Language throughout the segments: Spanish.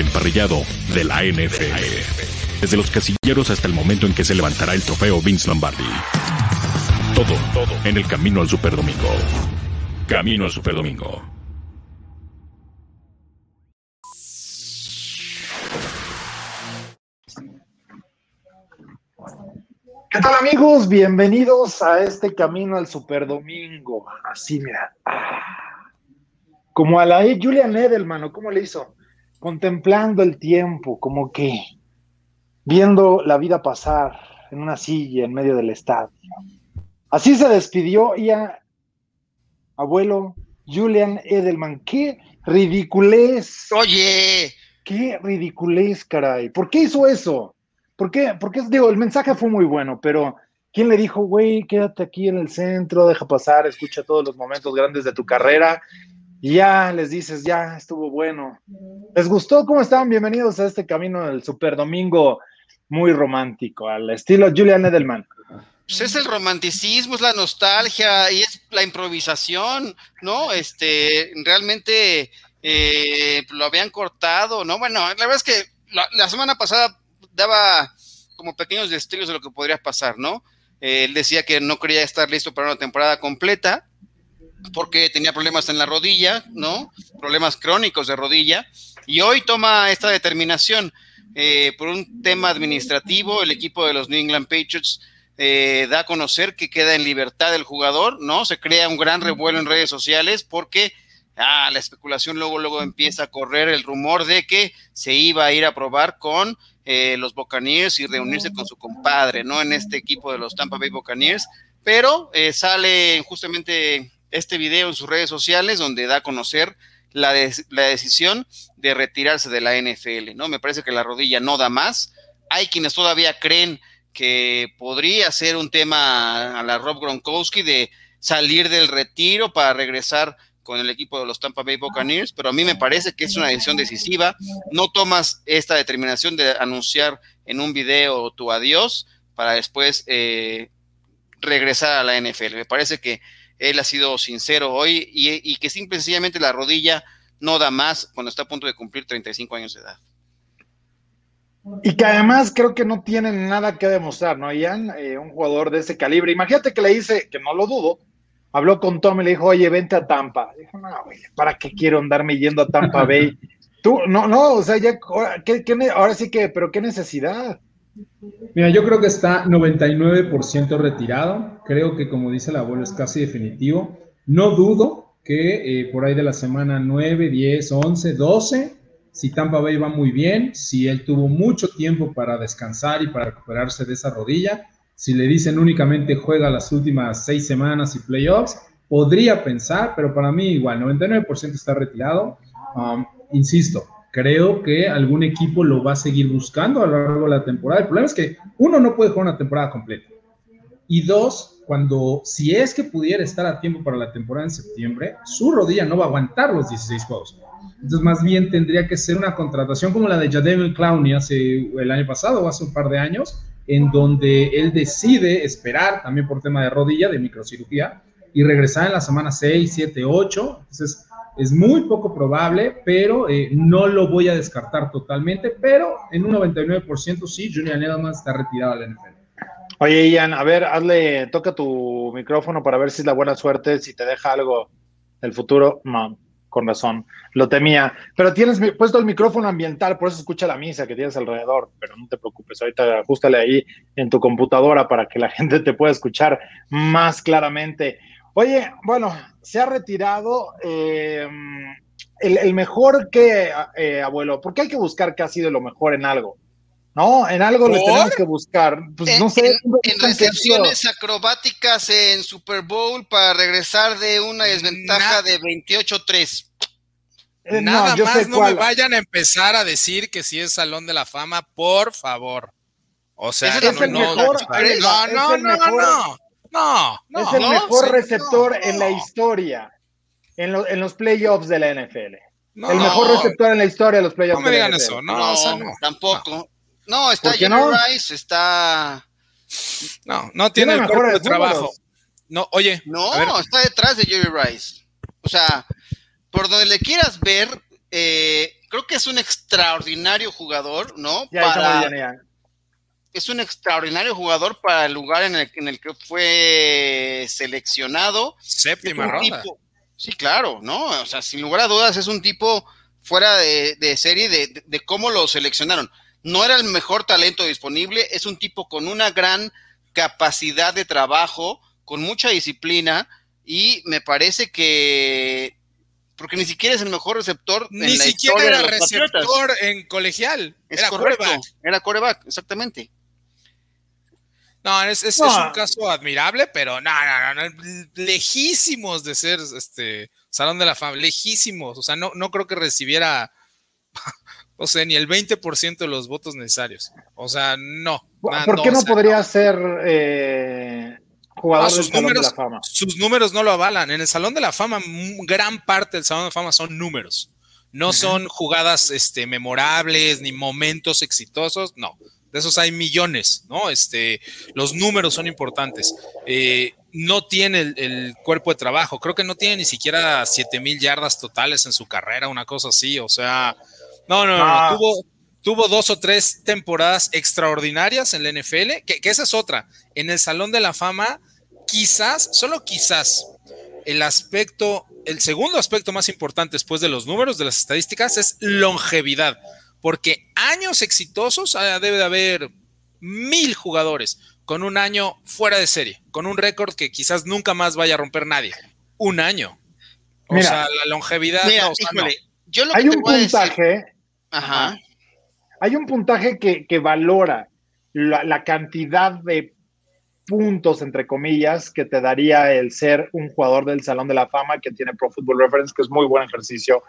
emparrillado de la NFL. Desde los casilleros hasta el momento en que se levantará el trofeo Vince Lombardi. Todo, todo en el camino al Superdomingo. Camino al Superdomingo. ¿Qué tal amigos? Bienvenidos a este camino al Superdomingo. Así, mira. Ah. Como a la Julian Edelman, ¿o cómo le hizo? Contemplando el tiempo, como que viendo la vida pasar en una silla en medio del estadio. Así se despidió ya abuelo Julian Edelman. ¡Qué ridiculez! Oye. ¡Qué ridiculez, caray! ¿Por qué hizo eso? ¿Por qué? Porque, digo, el mensaje fue muy bueno, pero ¿quién le dijo, güey, quédate aquí en el centro, deja pasar, escucha todos los momentos grandes de tu carrera? Y ya les dices, ya estuvo bueno. ¿Les gustó? ¿Cómo están? Bienvenidos a este camino del Super Domingo muy romántico, al estilo Julian Edelman. Pues es el romanticismo, es la nostalgia y es la improvisación, ¿no? Este, realmente eh, lo habían cortado, ¿no? Bueno, la verdad es que la semana pasada daba como pequeños destellos de lo que podría pasar, ¿no? Eh, él decía que no quería estar listo para una temporada completa porque tenía problemas en la rodilla, ¿no? Problemas crónicos de rodilla. Y hoy toma esta determinación. Eh, por un tema administrativo, el equipo de los New England Patriots eh, da a conocer que queda en libertad el jugador, ¿no? Se crea un gran revuelo en redes sociales porque ah, la especulación luego, luego empieza a correr el rumor de que se iba a ir a probar con eh, los Buccaneers y reunirse con su compadre, ¿no? En este equipo de los Tampa Bay Buccaneers, pero sale justamente este video en sus redes sociales donde da a conocer la, la, decisión de retirarse de la NFL, ¿no? Me parece que la rodilla no da más. Hay quienes todavía creen que podría ser un tema a la Rob Gronkowski de salir del retiro para regresar con el equipo de los Tampa Bay Buccaneers, pero a mí me parece que es una decisión decisiva. No tomas esta determinación de anunciar en un video tu adiós para después eh, regresar a la NFL. Me parece que él ha sido sincero hoy y, que simple y sencillamente la rodilla no da más cuando está a punto de cumplir 35 años de edad. Y que además creo que no tienen nada que demostrar, ¿no, Ian? Eh, un jugador de ese calibre. Imagínate que le dice, que no lo dudo, habló con Tom y le dijo, oye, vente a Tampa. Dijo, no, güey, ¿para qué quiero andarme yendo a Tampa Bay? Tú, no, no, o sea, ya, ¿qué, ahora sí que, pero qué necesidad. Mira, yo creo que está 99% retirado. Creo que, como dice el abuelo, es casi definitivo. No dudo que eh, por ahí de la semana 9, 10, 11, 12, si Tampa Bay va muy bien, si él tuvo mucho tiempo para descansar y para recuperarse de esa rodilla, si le dicen únicamente juega las últimas seis semanas y playoffs, podría pensar, pero para mí igual, 99% está retirado. Um, insisto, creo que algún equipo lo va a seguir buscando a lo largo de la temporada. El problema es que uno no puede jugar una temporada completa. Y dos, cuando si es que pudiera estar a tiempo para la temporada en septiembre, su rodilla no va a aguantar los 16 juegos. Entonces, más bien tendría que ser una contratación como la de Jadeville Clowney hace el año pasado o hace un par de años, en donde él decide esperar también por tema de rodilla, de microcirugía, y regresar en la semana 6, 7, 8. Entonces, es muy poco probable, pero eh, no lo voy a descartar totalmente, pero en un 99% sí, Julian Edelman está retirado del NFL. Oye, Ian, a ver, hazle, toca tu micrófono para ver si es la buena suerte, si te deja algo el futuro. No con razón, lo temía. Pero tienes puesto el micrófono ambiental, por eso escucha la misa que tienes alrededor, pero no te preocupes, ahorita ajustale ahí en tu computadora para que la gente te pueda escuchar más claramente. Oye, bueno, se ha retirado eh, el, mejor que, eh, abuelo, porque hay que buscar qué ha sido lo mejor en algo. No, en algo le tenemos que buscar. Pues no sé. En, recepciones acrobáticas en Super Bowl para regresar de una desventaja de 28-3. Eh, Nada más no me vayan a empezar a decir que si es Salón de la Fama, por favor. O sea, es no, el mejor, no, no, no, no, no, no, Es el mejor receptor en la historia, en, en los playoffs de la NFL. el mejor receptor en la historia de los playoffs. No me digan eso, no, no, tampoco. No, está Jerry no? Rice, está. No, no tiene, el cuerpo de trabajo. No, oye. No, está detrás de Jerry Rice. O sea, por donde le quieras ver, eh, creo que es un extraordinario jugador, ¿no? Ya, Es un extraordinario jugador para el lugar en el, en el que fue seleccionado. Séptima ronda. sí, claro, ¿no? O sea, sin lugar a dudas es un tipo fuera de, serie de, cómo lo seleccionaron. No era el mejor talento disponible, es un tipo con una gran capacidad de trabajo, con mucha disciplina y me parece que porque ni siquiera es el mejor receptor. Ni siquiera era receptor en colegial. era coreback. Era coreback, exactamente. No, es, es, un caso admirable, pero no, no, no, lejísimos de ser este Salón de la Fama, lejísimos. O sea, no, no creo que recibiera, o sea, ni el 20% de los votos necesarios. O sea, no. ¿Por qué no, podría ser eh, jugador ah, sus números, de la Fama? Sus números no lo avalan. En el Salón de la Fama, gran parte del Salón de la Fama son números. No son jugadas este, memorables ni momentos exitosos, no. De esos hay millones, ¿no? Este, los números son importantes. Eh, no tiene el, cuerpo de trabajo. Creo que no tiene ni siquiera 7 mil yardas totales en su carrera, una cosa así. O sea, no, no, no. Ah. Tuvo, tuvo dos o tres temporadas extraordinarias en la NFL, que, esa es otra. En el Salón de la Fama, quizás, solo quizás, el aspecto, el segundo aspecto más importante después de los números, de las estadísticas, es longevidad. Porque años exitosos ah, debe de haber mil jugadores con un año fuera de serie, con un récord que quizás nunca más vaya a romper nadie. Un año. O sea, la longevidad. hay un puntaje. Hay un puntaje que, valora la, cantidad de puntos, entre comillas, que te daría el ser un jugador del Salón de la Fama que tiene Pro Football Reference, que es muy buen ejercicio.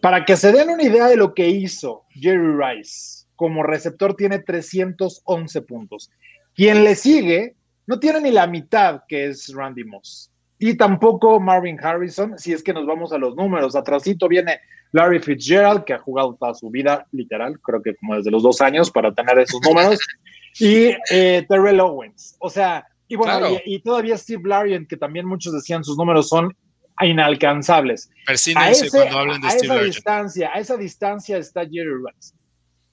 Para que se den una idea de lo que hizo Jerry Rice como receptor, tiene 311 puntos. Quien le sigue no tiene ni la mitad que es Randy Moss. Y tampoco Marvin Harrison, si es que nos vamos a los números. Atrasito viene Larry Fitzgerald, que ha jugado toda su vida, literal, creo que como desde los dos años para tener esos números. y eh, Terrell Owens. O sea, y bueno, y, todavía Steve Larian, que también muchos decían sus números son inalcanzables. a, esa distancia, a esa distancia está Jerry Rice.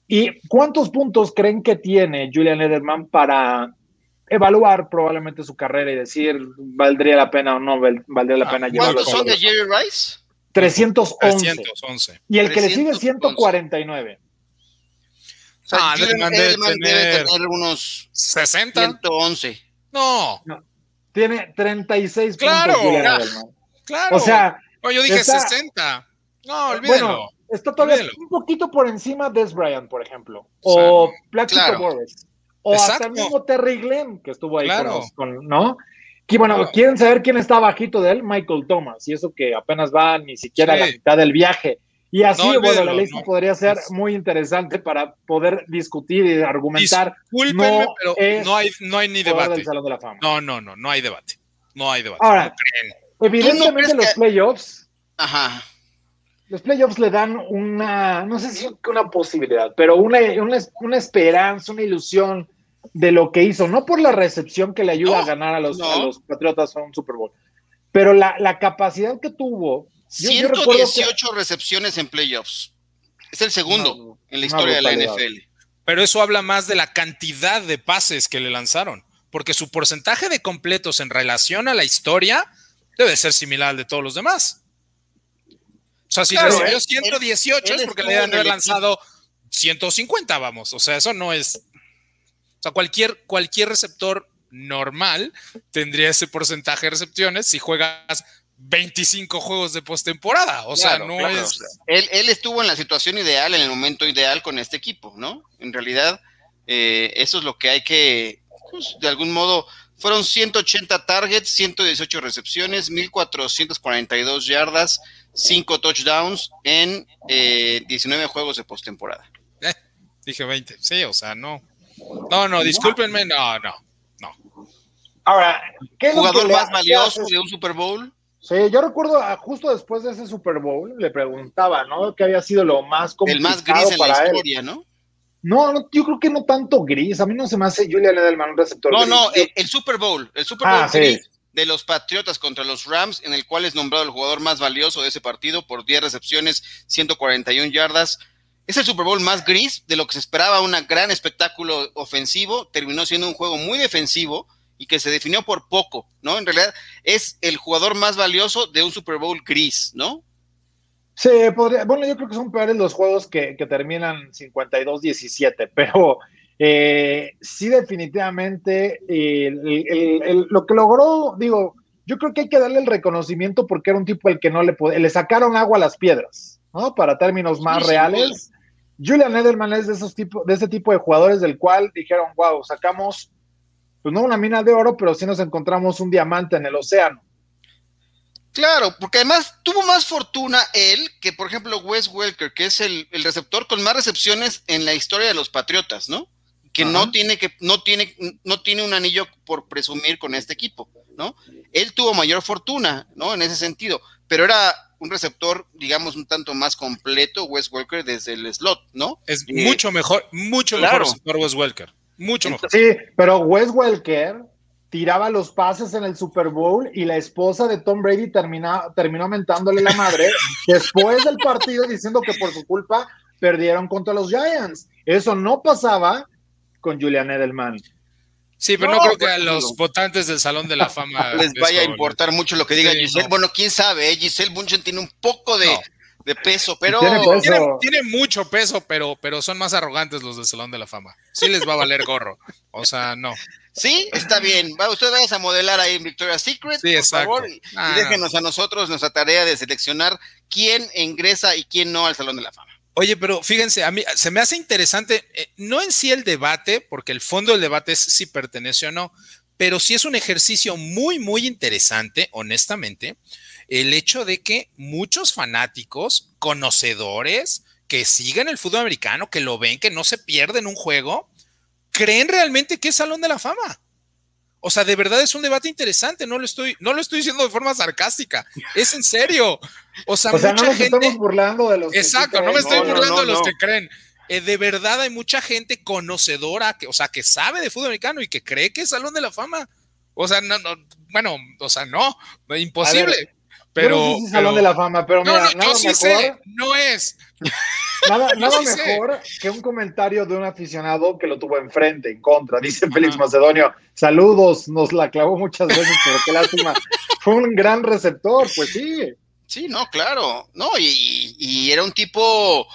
¿Y cuántos puntos creen que tiene Julian Edelman para evaluar probablemente su carrera y decir valdría la pena o no valdría la ah, pena llevarlo? ¿Cuántos son de Jerry Rice? 311. Y el que le sigue 149. O sea, ah, Edelman debe, tener... unos 60. 111. No. Tiene 36 claro, puntos. Claro. O sea, yo dije 60. No, olvídalo. Está todavía un poquito por encima de Des Bryant, por ejemplo. O Plaxico claro. O hasta el mismo Terry Glenn, que estuvo ahí con, ¿no? Y bueno, ¿quieren saber quién está bajito de él? Michael Thomas. Y eso que apenas va ni siquiera a la mitad del viaje. Y así, bueno, la lista podría ser muy interesante para poder discutir y argumentar. Discúlpenme, pero no hay, no hay ni debate. No, no, no, no hay debate. No hay debate. Ahora, evidentemente los playoffs Ajá los playoffs le dan una, no sé si una posibilidad, pero una, una, esperanza, una ilusión de lo que hizo, no por la recepción que le ayuda a ganar a los, los Patriotas a un Super Bowl, pero la, capacidad que tuvo. 118 recepciones en playoffs. Es el segundo en la historia de la NFL. Pero eso habla más de la cantidad de pases que le lanzaron, porque su porcentaje de completos en relación a la historia debe ser similar al de todos los demás. O sea, si recibió 118 es porque le han lanzado 150, vamos. O sea, eso no es. O sea, cualquier, cualquier receptor normal tendría ese porcentaje de recepciones si juegas 25 juegos de postemporada. O sea, no es. Él, él, estuvo en la situación ideal, en el momento ideal con este equipo, ¿no? En realidad, eh, eso es lo que hay que, pues, de algún modo, fueron 180 targets, 118 recepciones, 1442 yardas, 5 touchdowns en 19 eh, juegos de postemporada. Eh, dije 20, sí, o sea, no. No, no, discúlpenme, no, no, no. Ahora, ¿qué es ¿Jugador más valioso de un Super Bowl? Sí, yo recuerdo ah, justo después de ese Super Bowl, le preguntaba, ¿no? ¿Qué había sido lo más complicado El más gris en la historia, ¿no? No, yo creo que no tanto gris. A mí no se me hace Julian Edelman un receptor. No, no, el, Super Bowl. El Super Bowl ah, gris. de los Patriotas contra los Rams, en el cual es nombrado el jugador más valioso de ese partido por 10 recepciones, 141 yardas. Es el Super Bowl más gris de lo que se esperaba, un gran espectáculo ofensivo, terminó siendo un juego muy defensivo y que se definió por poco, ¿no? En realidad es el jugador más valioso de un Super Bowl gris, ¿no? Sí, podría, bueno, yo creo que son peores los juegos que, que terminan 52-17, pero eh, sí definitivamente lo que logró, digo, yo creo que hay que darle el reconocimiento porque era un tipo el que no le le sacaron agua a las piedras, ¿no? Para términos más reales. Julian Edelman es de esos tipos, de ese tipo de jugadores del cual dijeron, wow, sacamos, pues no una mina de oro, pero sí nos encontramos un diamante en el océano. Claro, porque además tuvo más fortuna él que, por ejemplo, Wes Welker, que es el, receptor con más recepciones en la historia de los Patriotas, ¿no? Que no tiene que, no tiene, no tiene un anillo por presumir con este equipo, ¿no? Él tuvo mayor fortuna, ¿no? En ese sentido, pero era un receptor, digamos, un tanto más completo, Wes Welker, desde el slot, ¿no? Es eh, mucho mejor, mucho mejor receptor Wes Welker. Mucho mejor. Sí, pero Wes Welker tiraba los pases en el Super Bowl y la esposa de Tom Brady terminó mentándole la madre después del partido diciendo que por su culpa perdieron contra los Giants. Eso no pasaba con Julian Edelman. Sí, pero no, creo que a los votantes del Salón de la Fama les vaya a importar mucho lo que diga Giselle. Bueno, quién sabe, ¿eh? Giselle Bunchen tiene un poco de, peso, pero tiene, mucho peso, pero, pero son más arrogantes los del Salón de la Fama. Sí les va a valer gorro. O sea, no. Sí, está bien. Va, usted vaya a modelar ahí en Victoria's Secret, por favor, y, ah, déjenos a nosotros nuestra tarea de seleccionar quién ingresa y quién no al Salón de la Fama. Oye, pero fíjense, a mí se me hace interesante, eh, no en sí el debate, porque el fondo del debate es si pertenece o no, pero sí es un ejercicio muy, muy interesante, honestamente, el hecho de que muchos fanáticos, conocedores, que siguen el fútbol americano, que lo ven, que no se pierden un juego, creen realmente que es Salón de la Fama. O sea, de verdad es un debate interesante, no lo estoy, no lo estoy diciendo de forma sarcástica, es en serio. O sea, mucha no nos gente. Estamos burlando de los Exacto, no me estoy burlando de los que creen. Eh, de verdad hay mucha gente conocedora, que, o sea, que sabe de fútbol americano y que cree que es Salón de la Fama. O sea, no, no bueno, o sea, no, imposible. pero, no Salón de la Fama, pero mira, no, yo sí sé, no es. Nada, mejor que un comentario de un aficionado que lo tuvo enfrente, en contra, dice Félix Macedonio. Saludos, nos la clavó muchas veces, pero qué lástima. Fue un gran receptor, pues sí. Sí, no, claro. No, y, era un tipo.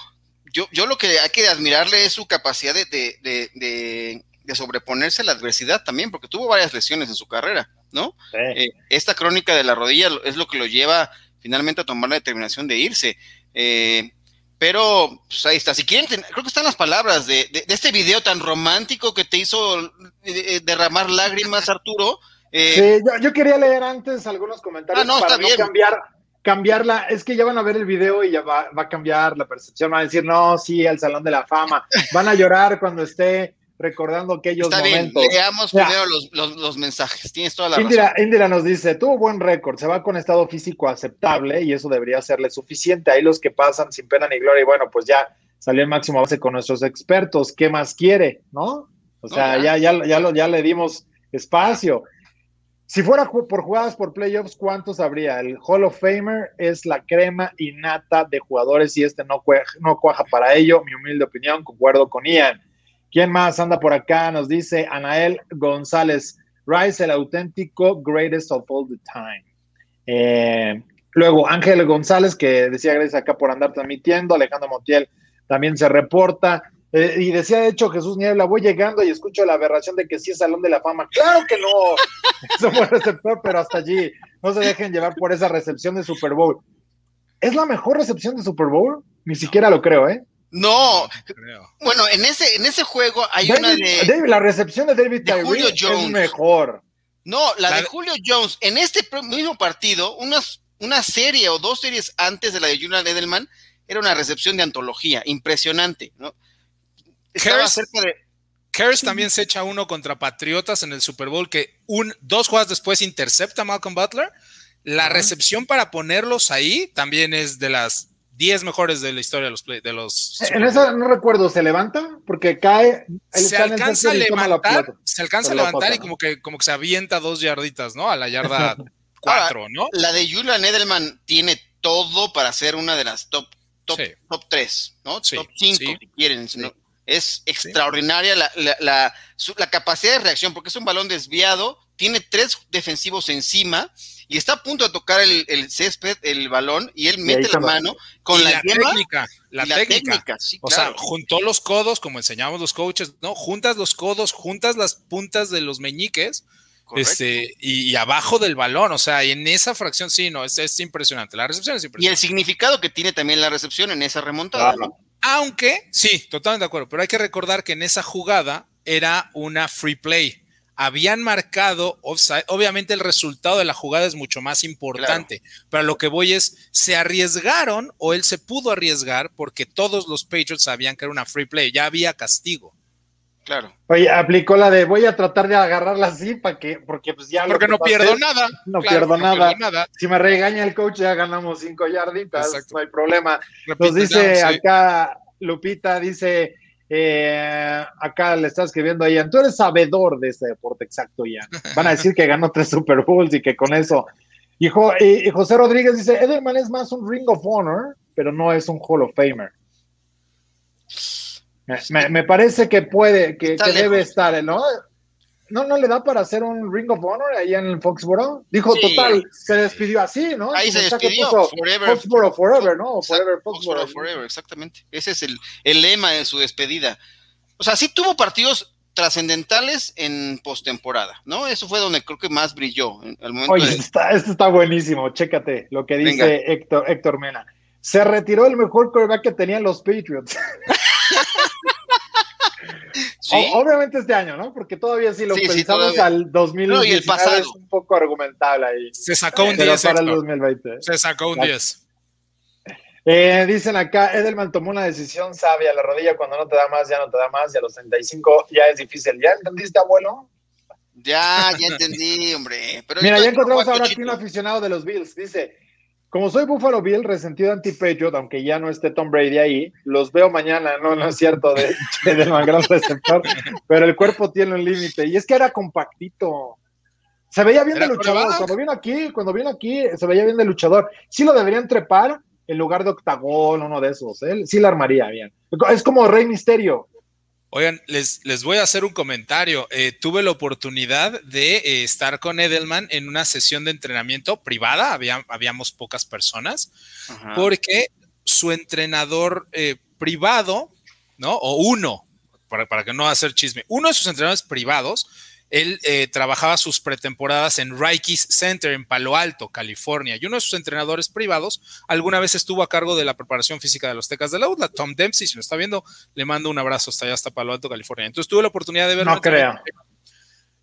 Yo, yo lo que hay que admirarle es su capacidad de, de, sobreponerse a la adversidad también, porque tuvo varias lesiones en su carrera, ¿no? Eh, esta crónica de la rodilla es lo que lo lleva finalmente a tomar la determinación de irse. Eh, pero pues ahí está. Si quieren, creo que están las palabras de, este video tan romántico que te hizo eh, eh, derramar lágrimas, Arturo. Eh, sí, yo, quería leer antes algunos comentarios ah, para no cambiar, cambiarla. Es que ya van a ver el video y ya va, va a cambiar la percepción. Van a decir, no, sí, al Salón de la Fama. Van a llorar cuando esté recordando aquellos Está momentos. Bien, leamos primero los, mensajes. Tienes toda la razón. Indira nos dice, tuvo buen récord, se va con estado físico aceptable y eso debería serle suficiente. Ahí los que pasan sin pena ni gloria y bueno, pues ya salió el máximo base con nuestros expertos. ¿Qué más quiere? ¿No? O sea, ya. Ya, ya, lo, ya le dimos espacio. Si fuera por jugadas por playoffs, ¿cuántos habría? El Hall of Famer es la crema innata de jugadores y este no no cuaja para ello. Mi humilde opinión, concuerdo con Ian. ¿Quién más anda por acá? Nos dice Anael González. Rice, el auténtico greatest of all the time. Eh, luego, Ángel González, que decía gracias acá por andar transmitiendo. Alejandro Montiel también se reporta. Eh, y decía, de hecho, Jesús Niebla, voy llegando y escucho la aberración de que sí es Salón de la Fama. Claro que no, es un buen receptor, pero hasta allí. No se dejen llevar por esa recepción de Super Bowl. ¿Es la mejor recepción de Super Bowl? Ni siquiera lo creo, ¿eh? No, bueno, en ese, en ese juego hay una de. la recepción de David Julio Jones. es mejor. No, la, de Julio Jones, en este mismo partido, unas, una serie o dos series antes de la de Julian Edelman, era una recepción de antología, impresionante, ¿no? Estaba cerca de. también se echa uno contra Patriotas en el Super Bowl que un, dos jugadas después intercepta a Malcolm Butler. La recepción para ponerlos ahí también es de las 10 mejores de la historia de los, play, de los En esa no recuerdo, ¿se levanta? Porque cae. Se alcanza a levantar, se alcanza a levantar y como que, como que se avienta dos yarditas, ¿no? A la yarda 4, ¿no? La de Julian Edelman tiene todo para ser una de las top, top, top 3, ¿no? top 5, si quieren. Es extraordinaria la, la, la, la capacidad de reacción, porque es un balón desviado, tiene tres defensivos encima y está a punto de tocar el, césped, el balón, y él mete la mano con la, técnica. La, técnica. o sea, juntó los codos, como enseñamos los coaches, ¿no? Juntas los codos, juntas las puntas de los meñiques. Este, y, abajo del balón, o sea, y en esa fracción sí, no, es, es, impresionante. La recepción es impresionante. Y el significado que tiene también la recepción en esa remontada, ¿no? Aunque, sí, totalmente de acuerdo, pero hay que recordar que en esa jugada era una free play habían marcado offside. Obviamente el resultado de la jugada es mucho más importante, pero lo que voy es, se arriesgaron o él se pudo arriesgar porque todos los Patriots sabían que era una free play, ya había castigo. Claro. Oye, aplicó la de voy a tratar de agarrarla así para que, porque pues ya. Porque no pierdo nada. No, pierdo, nada. Si me regaña el coach, ya ganamos cinco yarditas, no hay problema. Nos dice acá Lupita, dice, eh, acá le está escribiendo a Ian, tú eres sabedor de este deporte, exacto, Ian. Van a decir que ganó tres Super Bowls y que con eso. Y, José Rodríguez dice: Edelman es más un Ring of Honor, pero no es un Hall of Famer. Me, parece que puede, que, que debe estar, ¿no? No, no le da para hacer un Ring of Honor ahí en Foxborough. Dijo, total, se despidió así, ¿no? Ahí se despidió. Forever, Foxborough Forever, ¿no? Forever Foxborough. Forever, exactamente. Ese es el, el, lema de su despedida. O sea, sí tuvo partidos trascendentales en postemporada, ¿no? Eso fue donde creo que más brilló. En el momento Oye, está, esto está buenísimo. Chécate lo que dice Héctor, Héctor Mena. Se retiró el mejor quarterback que tenían los Patriots. obviamente este año, ¿no? Porque todavía si lo pensamos al 2019 el pasado. es un poco argumentable ahí. Se sacó un 10. Para el 2020. Se sacó un 10. Eh, dicen acá, Edelman tomó una decisión sabia, la rodilla cuando no te da más, ya no te da más, y a los 35 ya es difícil. ¿Ya entendiste, abuelo? Ya, ya entendí, hombre. Mira, ya encontramos ahora aquí un aficionado de los Bills. Dice, como soy Buffalo Bill, resentido anti-Patriot, aunque ya no esté Tom Brady ahí, los veo mañana, no, no es cierto, de, de, gran receptor, pero el cuerpo tiene un límite. Y es que era compactito. Se veía bien de luchador. Cuando vino aquí, cuando vino aquí, se veía bien de luchador. Sí lo deberían trepar en lugar de octagón, uno de esos. Él ¿eh? sí la armaría bien. Es como Rey Misterio. Oigan, les, les, voy a hacer un comentario. Eh, tuve la oportunidad de eh, estar con Edelman en una sesión de entrenamiento privada, habíamos pocas personas, porque su entrenador eh, privado, ¿no? O uno, para, para que no hacer chisme, uno de sus entrenadores privados él eh, trabajaba sus pretemporadas en Rikes Center en Palo Alto, California, y uno de sus entrenadores privados alguna vez estuvo a cargo de la preparación física de los Tecas de la UDLA, Tom Dempsey, si lo está viendo, le mando un abrazo hasta allá, hasta Palo Alto, California. Entonces tuve la oportunidad de verlo. No creo.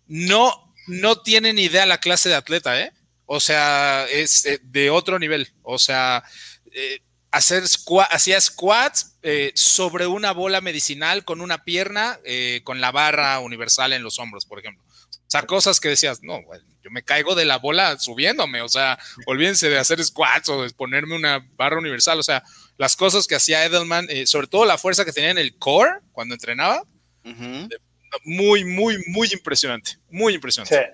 No, no tienen idea la clase de atleta, ¿eh? O sea, es eh, de otro nivel. O sea, eh, hacer hacía squats eh, sobre una bola medicinal con una pierna, eh, con la barra universal en los hombros, por ejemplo. O sea, cosas que decías, no, yo me caigo de la bola subiéndome, o sea, olvídense de hacer squats o de ponerme una barra universal, o sea, las cosas que hacía Edelman, eh, sobre todo la fuerza que tenía en el core cuando entrenaba, muy, muy, muy impresionante, muy impresionante.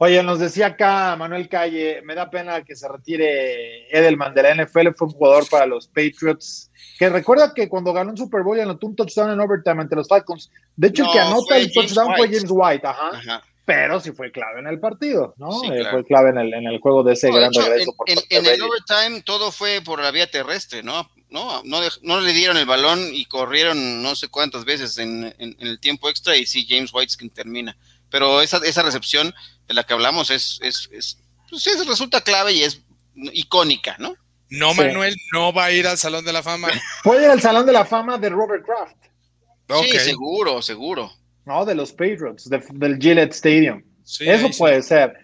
Oye, nos decía acá Manuel Calle, me da pena que se retire Edelman de la NFL, fue un jugador para los Patriots, que recuerda que cuando ganó un Super Bowl anotó un touchdown en overtime ante los Falcons. De hecho, el que anota el touchdown fue James White, ajá, Pero sí fue clave en el partido, ¿no? Eh, fue clave en el, en el juego de ese gran regreso. En, en, el overtime todo fue por la vía terrestre, ¿no? No, no, no, le dieron el balón y corrieron no sé cuántas veces en, el tiempo extra y sí, James White es quien termina. Pero esa, esa recepción de la que hablamos es, es, es pues resulta clave y es icónica, ¿no? No, Manuel no va a ir al Salón de la Fama. Puede ir al Salón de la Fama de Robert Kraft. Sí, seguro, seguro. No, de los Patriots, del Gillette Stadium. Eso puede ser.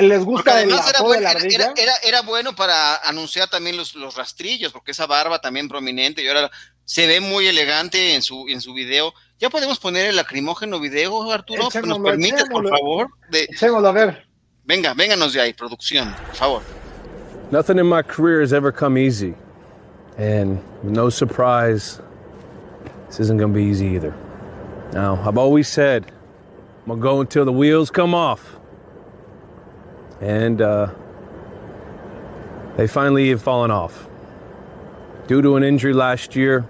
les gusta el era, bueno, de la era, era, era, bueno para anunciar también los, los, rastrillos, porque esa barba también prominente y ahora se ve muy elegante en su, en su video. ¿Ya podemos poner el lacrimógeno video, Arturo? ¿Nos permites, por favor? De... Echémoslo a ver. Venga, vénganos de ahí, producción, por favor. Nothing in my career has ever come easy. And no surprise, this isn't going to be easy either. Now, I've always said I'm going to go until the wheels come off. And uh, they finally have fallen off. Due to an injury last year,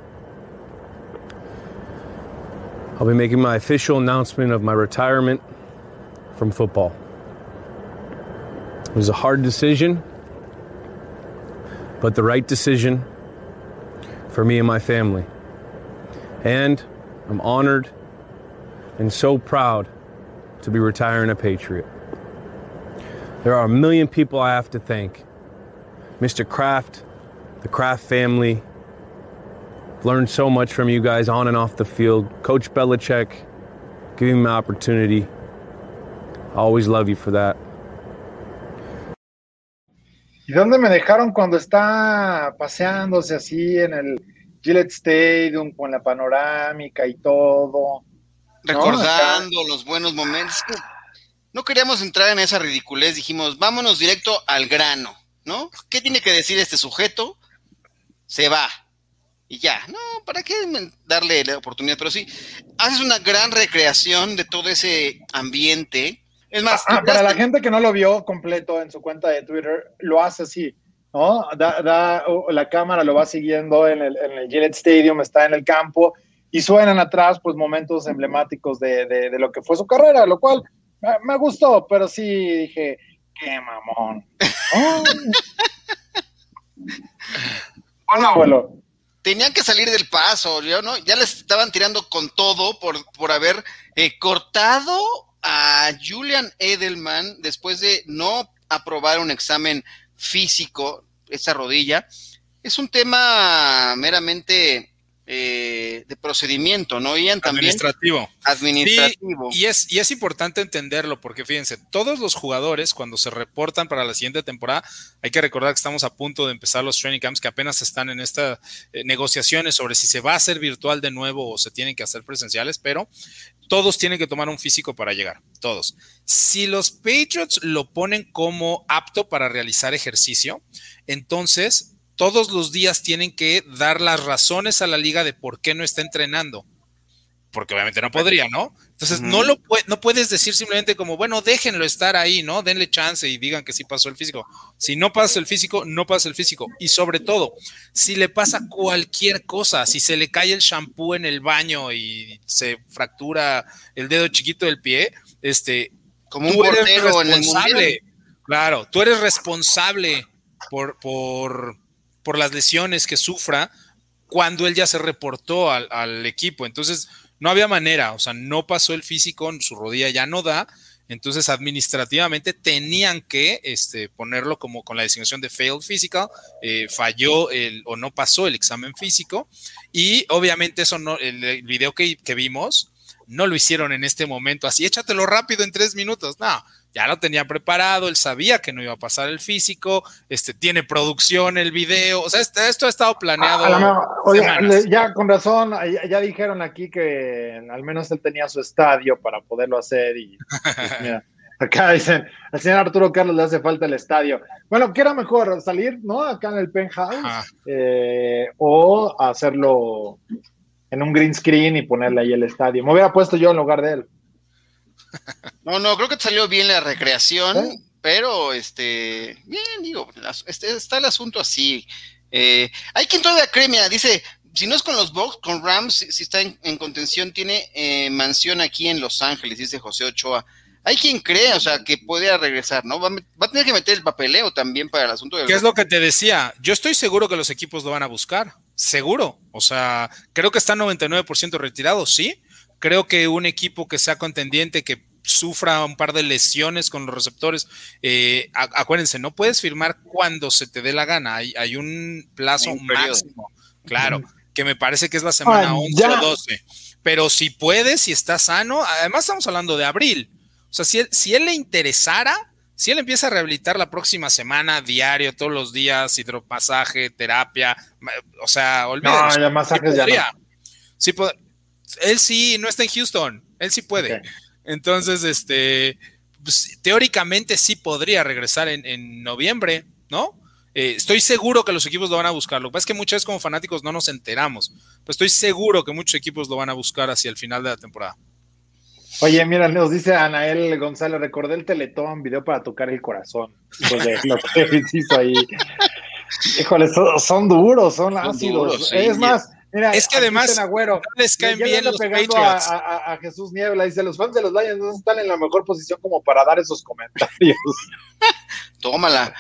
I'll be making my official announcement of my retirement from football. It was a hard decision, but the right decision for me and my family. And I'm honored and so proud to be retiring a Patriot. There are a million people I have to thank. Mr. Kraft, the Kraft family, learned so much from you guys on and off the field. Coach Belichick, giving me my opportunity. I always love you for that. ¿Y dónde me dejaron cuando está paseándose así en el Gillette Stadium con la panorámica y todo? Recordando los buenos momentos. No queríamos entrar en esa ridiculez, dijimos, vámonos directo al grano, ¿no? ¿Qué tiene que decir este sujeto? Se va. Y ya, no, ¿para qué darle la oportunidad? Pero sí, haces una gran recreación de todo ese ambiente es más, ah, para la gente que no lo vio completo en su cuenta de Twitter, lo hace así, ¿no? Da, la cámara lo va siguiendo en el, en el Gillette Stadium, está en el campo y suenan atrás, pues, momentos emblemáticos de, de, lo que fue su carrera, lo cual me, gustó, pero sí dije, qué mamón. oh. abuelo. Tenían que salir del paso, ¿no? Ya les estaban tirando con todo por, por haber eh, cortado a Julian Edelman después de no aprobar un examen físico, esa rodilla. Es un tema meramente eh, de procedimiento, ¿no? Ian también. Administrativo. Administrativo. y, es, y es importante entenderlo porque fíjense, todos los jugadores cuando se reportan para la siguiente temporada, hay que recordar que estamos a punto de empezar los training camps que apenas están en estas eh, negociaciones sobre si se va a hacer virtual de nuevo o se tienen que hacer presenciales, pero todos tienen que tomar un físico para llegar, todos. Si los Patriots lo ponen como apto para realizar ejercicio, entonces todos los días tienen que dar las razones a la liga de por qué no está entrenando porque obviamente no podría, ¿no? Entonces, no lo no puedes decir simplemente como, bueno, déjenlo estar ahí, ¿no? Denle chance y digan que sí pasó el físico. Si no pasa el físico, no pasa el físico. Y sobre todo, si le pasa cualquier cosa, si se le cae el shampoo en el baño y se fractura el dedo chiquito del pie, este, como un portero en el Claro, tú eres responsable por, por, por las lesiones que sufra cuando él ya se reportó al, equipo. Entonces, no había manera, o sea, no pasó el físico, su rodilla ya no da, entonces administrativamente tenían que este, ponerlo como con la designación de failed physical, eh, falló el, o no pasó el examen físico. Y obviamente eso no, el, video que, que vimos no lo hicieron en este momento, así échatelo rápido en tres minutos, no, ya lo tenía preparado, él sabía que no iba a pasar el físico, este, tiene producción el video, o sea, este, esto ha estado planeado. ya con razón, ya, dijeron aquí que al menos él tenía su estadio para poderlo hacer y pues, mira, acá dicen, al señor Arturo Carlos le hace falta el estadio. Bueno, ¿qué era mejor? ¿Salir, no? Acá en el penthouse eh, o hacerlo en un green screen y ponerle ahí el estadio. Me hubiera puesto yo en lugar de él. No, no, creo que te salió bien la recreación, pero este, bien, digo, este, está el asunto así. Eh, hay quien todavía cree, dice, si no es con los Bucks, con Rams, si, está en, contención, tiene eh, mansión aquí en Los Ángeles, dice José Ochoa. Hay quien cree, o sea, que puede regresar, ¿no? Va, a tener que meter el papeleo también para el asunto ¿Qué es lo que te decía? Yo estoy seguro que los equipos lo van a buscar, seguro. O sea, creo que está 99% retirado, sí, Creo que un equipo que sea contendiente, que sufra un par de lesiones con los receptores, eh, acuérdense, no puedes firmar cuando se te dé la gana, hay, hay un plazo máximo, claro, que me parece que es la semana 11 o 12, pero si puedes, si está sano, además estamos hablando de abril, o sea, si él, si él le interesara, si él empieza a rehabilitar la próxima semana, diario, todos los días, hidropasaje, terapia, o sea, olvídate. No, ya masajes ya Sí, él sí no está en Houston, él sí puede. Entonces, este, pues, teóricamente sí podría regresar en, noviembre, ¿no? Eh, estoy seguro que los equipos lo van a buscar. Lo que pasa es que muchas veces como fanáticos no nos enteramos, pero estoy seguro que muchos equipos lo van a buscar hacia el final de la temporada. Oye, mira, nos dice Anael González, recordé el Teletón, video para tocar el corazón. lo que hizo ahí. Híjole, son, duros, son, ácidos. es más, mira, es que además Agüero, no les caen bien los Patriots. A, a, Jesús Niebla, dice, los fans de los Lions no están en la mejor posición como para dar esos comentarios. Tómala.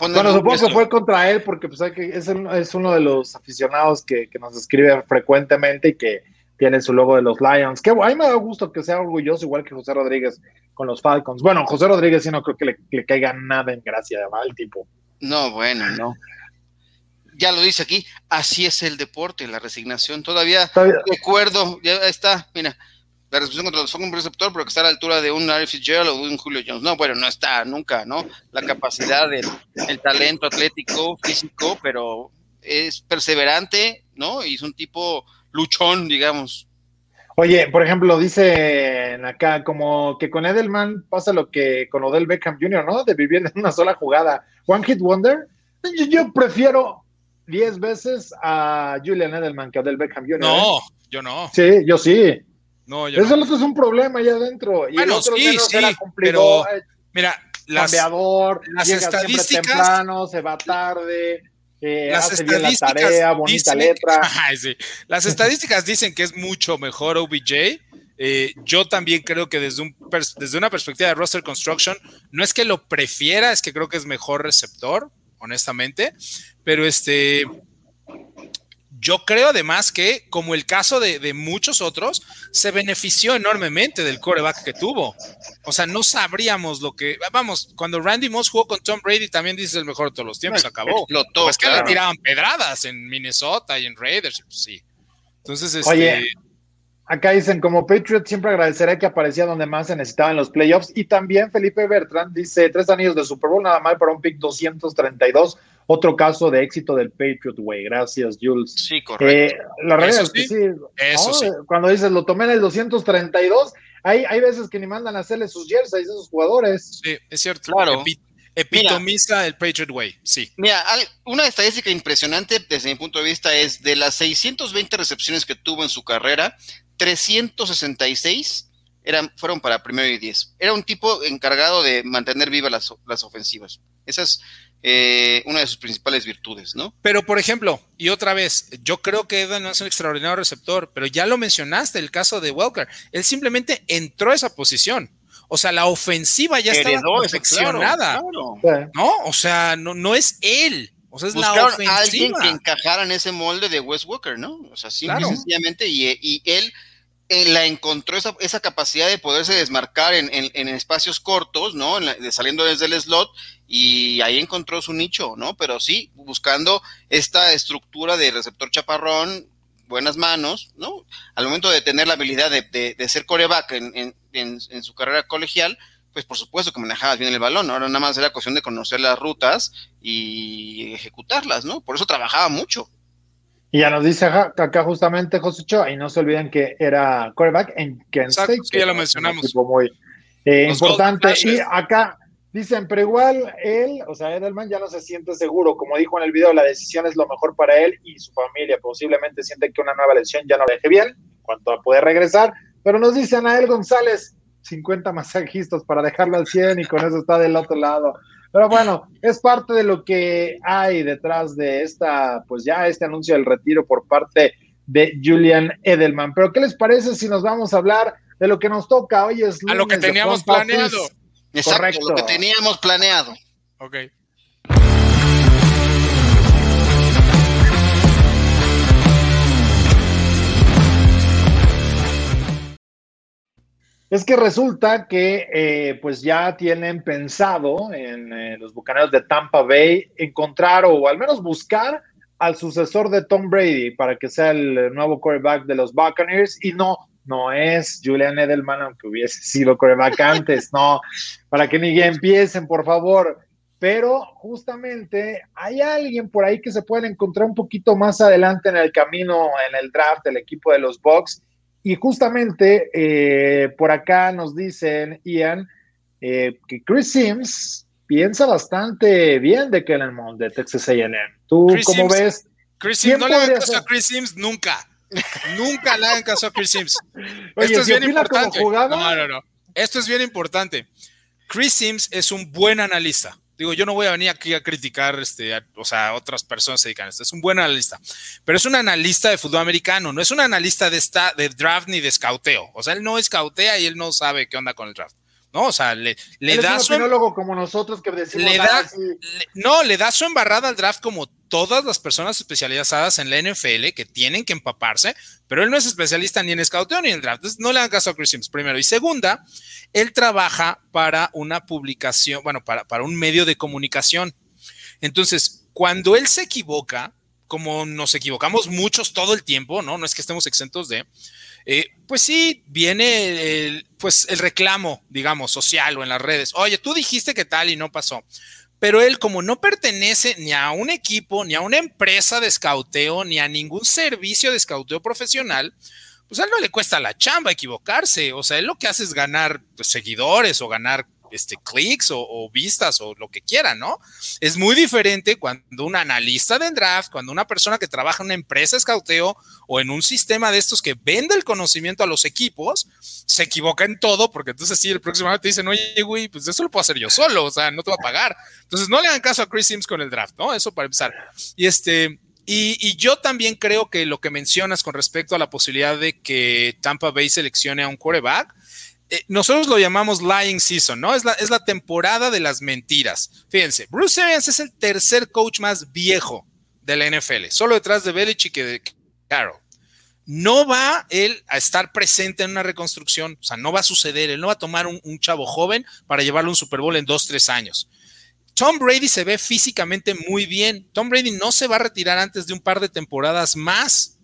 bueno, supongo que fue contra él porque pues, que es, es, uno de los aficionados que, que nos escribe frecuentemente y que tiene su logo de los Lions. Que a mí me da gusto que sea orgulloso, igual que José Rodríguez con los Falcons. Bueno, José Rodríguez sí no creo que le, caiga nada en gracia de mal tipo. No, bueno, no. Ya lo dice aquí, así es el deporte, la resignación. Todavía recuerdo, ya está, mira, la recepción contra los Falcons receptor, pero que está a la altura de un Larry Fitzgerald o de un Julio Jones. No, bueno, no está nunca, ¿no? La capacidad, del, el talento atlético, físico, pero es perseverante, ¿no? Y es un tipo luchón, digamos. Oye, por ejemplo, dicen acá como que con Edelman pasa lo que con Odell Beckham Jr., ¿no? De vivir en una sola jugada. One Hit Wonder. Yo, prefiero 10 veces a Julian Edelman que a Odell Beckham Jr. No, ¿eh? yo no. Sí, yo sí. No, yo Eso no. es un problema allá adentro. Y bueno, el otro sí, sí, pero mira, las, cambiador, las estadísticas temprano, se va tarde las estadísticas bonita letra. Las estadísticas dicen que es mucho mejor OBJ. Eh, yo también creo que desde, un desde una perspectiva de roster construction, no es que lo prefiera, es que creo que es mejor receptor, honestamente. Pero este, yo creo además que, como el caso de, muchos otros, se benefició enormemente del coreback que tuvo. O sea, no sabríamos lo que. Vamos, cuando Randy Moss jugó con Tom Brady, también dice el mejor de todos los tiempos, acabó. Lo es que le tiraban pedradas en Minnesota y en Raiders, pues sí. Entonces, este. Oye, acá dicen, como Patriot, siempre agradeceré que aparecía donde más se necesitaba en los playoffs. Y también Felipe Bertrand dice: tres anillos de Super Bowl, nada mal para un pick 232 otro caso de éxito del Patriot Way. Gracias, Jules. Sí, correcto. Eh, la realidad es que sí. Eso sí. Cuando dices lo tomé en el 232, hay, hay veces que ni mandan a hacerle sus jerseys a esos jugadores. Sí, es cierto. Claro. epitomiza el Patriot Way, sí. Mira, una estadística impresionante desde mi punto de vista es de las 620 recepciones que tuvo en su carrera, 366 eran, fueron para primero y diez. Era un tipo encargado de mantener vivas las, las ofensivas. Esas eh, una de sus principales virtudes, ¿no? Pero, por ejemplo, y otra vez, yo creo que Edan no es un extraordinario receptor, pero ya lo mencionaste, el caso de Welker. Él simplemente entró a esa posición. O sea, la ofensiva ya estaba perfeccionada. ¿No? O sea, no, no es él. O sea, es la ofensiva. A alguien que encajara en ese molde de Wes Walker, ¿no? O sea, simple sencillamente, y, y él la encontró esa, esa, capacidad de poderse desmarcar en, en, espacios cortos, ¿no? saliendo desde el slot y ahí encontró su nicho, ¿no? Pero sí, buscando esta estructura de receptor chaparrón, buenas manos, ¿no? Al momento de tener la habilidad de, de, ser coreback en, en, su carrera colegial, pues por supuesto que manejabas bien el balón, ahora nada más era cuestión de conocer las rutas y ejecutarlas, ¿no? Por eso trabajaba mucho. Y ya nos dice acá justamente José Cho, y no se olviden que era quarterback en Kansas State. Que ya lo mencionamos. Muy eh, importante. Y acá dicen, pero igual él, o sea, Edelman ya no se siente seguro. Como dijo en el video, la decisión es lo mejor para él y su familia. Posiblemente siente que una nueva lesión ya no le deje bien en cuanto a poder regresar. Pero nos dice Anael González, 50 masajistas para dejarlo al 100 y con eso está del otro lado. Pero bueno, es parte de lo que hay detrás de esta, pues ya este anuncio del retiro por parte de Julian Edelman. Pero ¿qué les parece si nos vamos a hablar de lo que nos toca hoy? Es a lo que teníamos planeado. Exacto, lo que teníamos planeado. Ok. Es que resulta que eh, pues ya tienen pensado en eh, los Bucaneros de Tampa Bay encontrar o al menos buscar al sucesor de Tom Brady para que sea el nuevo quarterback de los Buccaneers y no, no es Julian Edelman aunque hubiese sido quarterback antes, no, para que ni empiecen por favor. Pero justamente hay alguien por ahí que se puede encontrar un poquito más adelante en el camino, en el draft del equipo de los Bucks y justamente eh, por acá nos dicen, Ian, eh, que Chris Sims piensa bastante bien de Kellen Mond de Texas A&M. ¿Tú cómo ves? Chris Sims, no le hagan caso a Chris Sims nunca. nunca le hagan caso a Chris Sims. Esto es bien importante. No, no, no. Esto es bien importante. Chris Sims es un buen analista. Digo, yo no voy a venir aquí a criticar, este, o sea, otras personas se dedican a esto. Es un buen analista, pero es un analista de fútbol americano, no es un analista de, esta, de draft ni de scouteo. O sea, él no escautea y él no sabe qué onda con el draft. ¿no? O sea, le, le da es un su. como nosotros que decimos. Le da, no, le da su embarrada al draft como todas las personas especializadas en la NFL que tienen que empaparse, pero él no es especialista ni en scouteo ni en draft. Entonces, no le hagan caso a Chris Sims, primero. Y segunda, él trabaja para una publicación, bueno, para, para un medio de comunicación. Entonces, cuando él se equivoca, como nos equivocamos muchos todo el tiempo, ¿no? No es que estemos exentos de, eh, pues sí, viene el, pues el reclamo, digamos, social o en las redes. Oye, tú dijiste que tal y no pasó. Pero él, como no pertenece ni a un equipo, ni a una empresa de escauteo, ni a ningún servicio de escauteo profesional, pues a él no le cuesta la chamba equivocarse. O sea, él lo que hace es ganar pues, seguidores o ganar este, clics o, vistas o lo que quiera, ¿no? Es muy diferente cuando un analista de draft, cuando una persona que trabaja en una empresa de escauteo o en un sistema de estos que vende el conocimiento a los equipos, se equivoca en todo, porque entonces sí, el próximo año te dicen, oye, güey, pues eso lo puedo hacer yo solo, o sea, no te va a pagar. Entonces no le hagan caso a Chris Sims con el draft, ¿no? Eso para empezar. Y este, y, yo también creo que lo que mencionas con respecto a la posibilidad de que Tampa Bay seleccione a un quarterback, eh, nosotros lo llamamos lying season, ¿no? Es la, es la temporada de las mentiras. Fíjense, Bruce Arians es el tercer coach más viejo de la NFL, solo detrás de Belichick y de Carroll. No va él a estar presente en una reconstrucción, o sea, no va a suceder, él no va a tomar un, un chavo joven para llevarlo a un Super Bowl en dos, tres años. Tom Brady se ve físicamente muy bien. Tom Brady no se va a retirar antes de un par de temporadas más.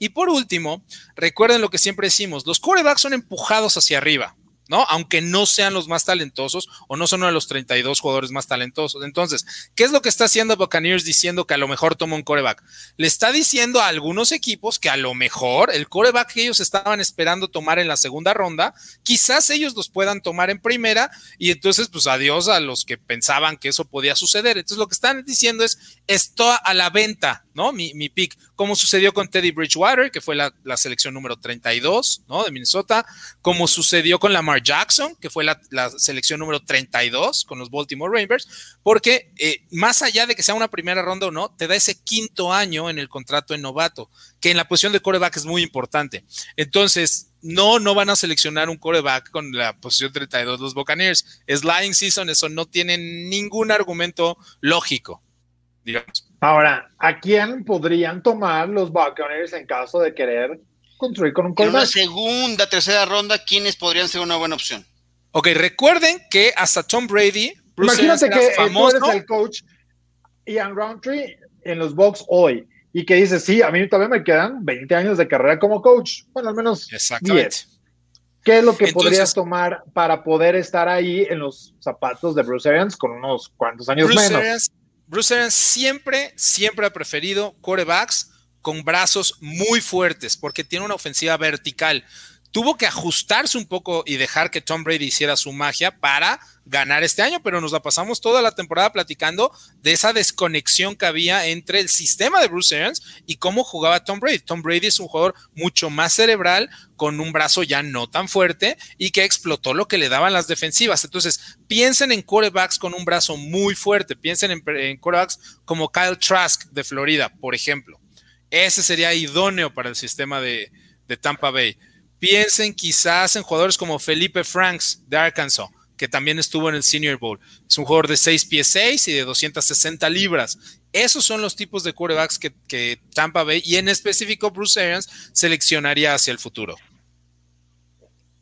Y por último, recuerden lo que siempre decimos, los quarterbacks son empujados hacia arriba. ¿No? Aunque no sean los más talentosos o no son uno de los 32 jugadores más talentosos. Entonces, ¿qué es lo que está haciendo Buccaneers diciendo que a lo mejor toma un coreback? Le está diciendo a algunos equipos que a lo mejor el coreback que ellos estaban esperando tomar en la segunda ronda, quizás ellos los puedan tomar en primera y entonces, pues adiós a los que pensaban que eso podía suceder. Entonces, lo que están diciendo es, esto a la venta, ¿no? Mi, pick, como sucedió con Teddy Bridgewater, que fue la, selección número 32, ¿no? De Minnesota, como sucedió con Lamar Jackson, que fue la, selección número 32 con los Baltimore Ravens, porque eh, más allá de que sea una primera ronda o no, te da ese quinto año en el contrato en novato, que en la posición de coreback es muy importante. Entonces, no, no van a seleccionar un coreback con la posición 32 los Buccaneers. Es season, eso no tiene ningún argumento lógico, digamos. Ahora, ¿a quién podrían tomar los Buccaneers en caso de querer construir con un En una segunda, tercera ronda, ¿quiénes podrían ser una buena opción? Ok, recuerden que hasta Tom Brady, Bruce Imagínate que tú eres el coach Ian Roundtree en los Bucks hoy y que dice, sí, a mí todavía me quedan 20 años de carrera como coach, bueno, al menos Exactamente. 10. ¿Qué es lo que podrías tomar para poder estar ahí en los zapatos de Bruce Arians con unos cuantos años menos? Bruce Arians siempre, siempre ha preferido quarterbacks con brazos muy fuertes porque tiene una ofensiva vertical. Tuvo que ajustarse un poco y dejar que Tom Brady hiciera su magia para ganar este año, pero nos la pasamos toda la temporada platicando de esa desconexión que había entre el sistema de Bruce Arians y cómo jugaba Tom Brady. Tom Brady es un jugador mucho más cerebral, con un brazo ya no tan fuerte y que explotó lo que le daban las defensivas. Entonces, piensen en quarterbacks con un brazo muy fuerte, piensen en, en quarterbacks como Kyle Trask de Florida, por ejemplo ese sería idóneo para el sistema de, Tampa Bay. Piensen quizás en jugadores como Felipe Franks de Arkansas, que también estuvo en el Senior Bowl. Es un jugador de 6 pies 6 y de 260 libras. Esos son los tipos de quarterbacks que, Tampa Bay y en específico Bruce Arians seleccionaría hacia el futuro.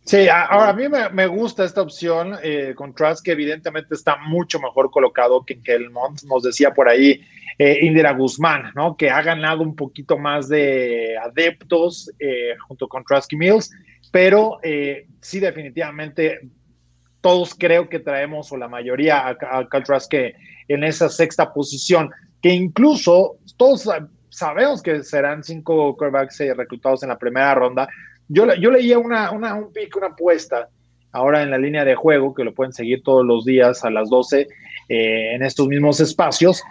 Sí, ahora a mí me, gusta esta opción eh, con Trask, que evidentemente está mucho mejor colocado que Kelmont. Nos decía por ahí eh, Indira Guzmán, ¿no? Que ha ganado un poquito más de adeptos eh, junto con Trusky Mills, pero sí, definitivamente todos creo que traemos, o la mayoría, a, a en esa sexta posición, que incluso todos sabemos que serán cinco quarterbacks reclutados en la primera ronda. Yo, yo leía una, una, un pick, una apuesta ahora en la línea de juego, que lo pueden seguir todos los días a las 12 eh, en estos mismos espacios.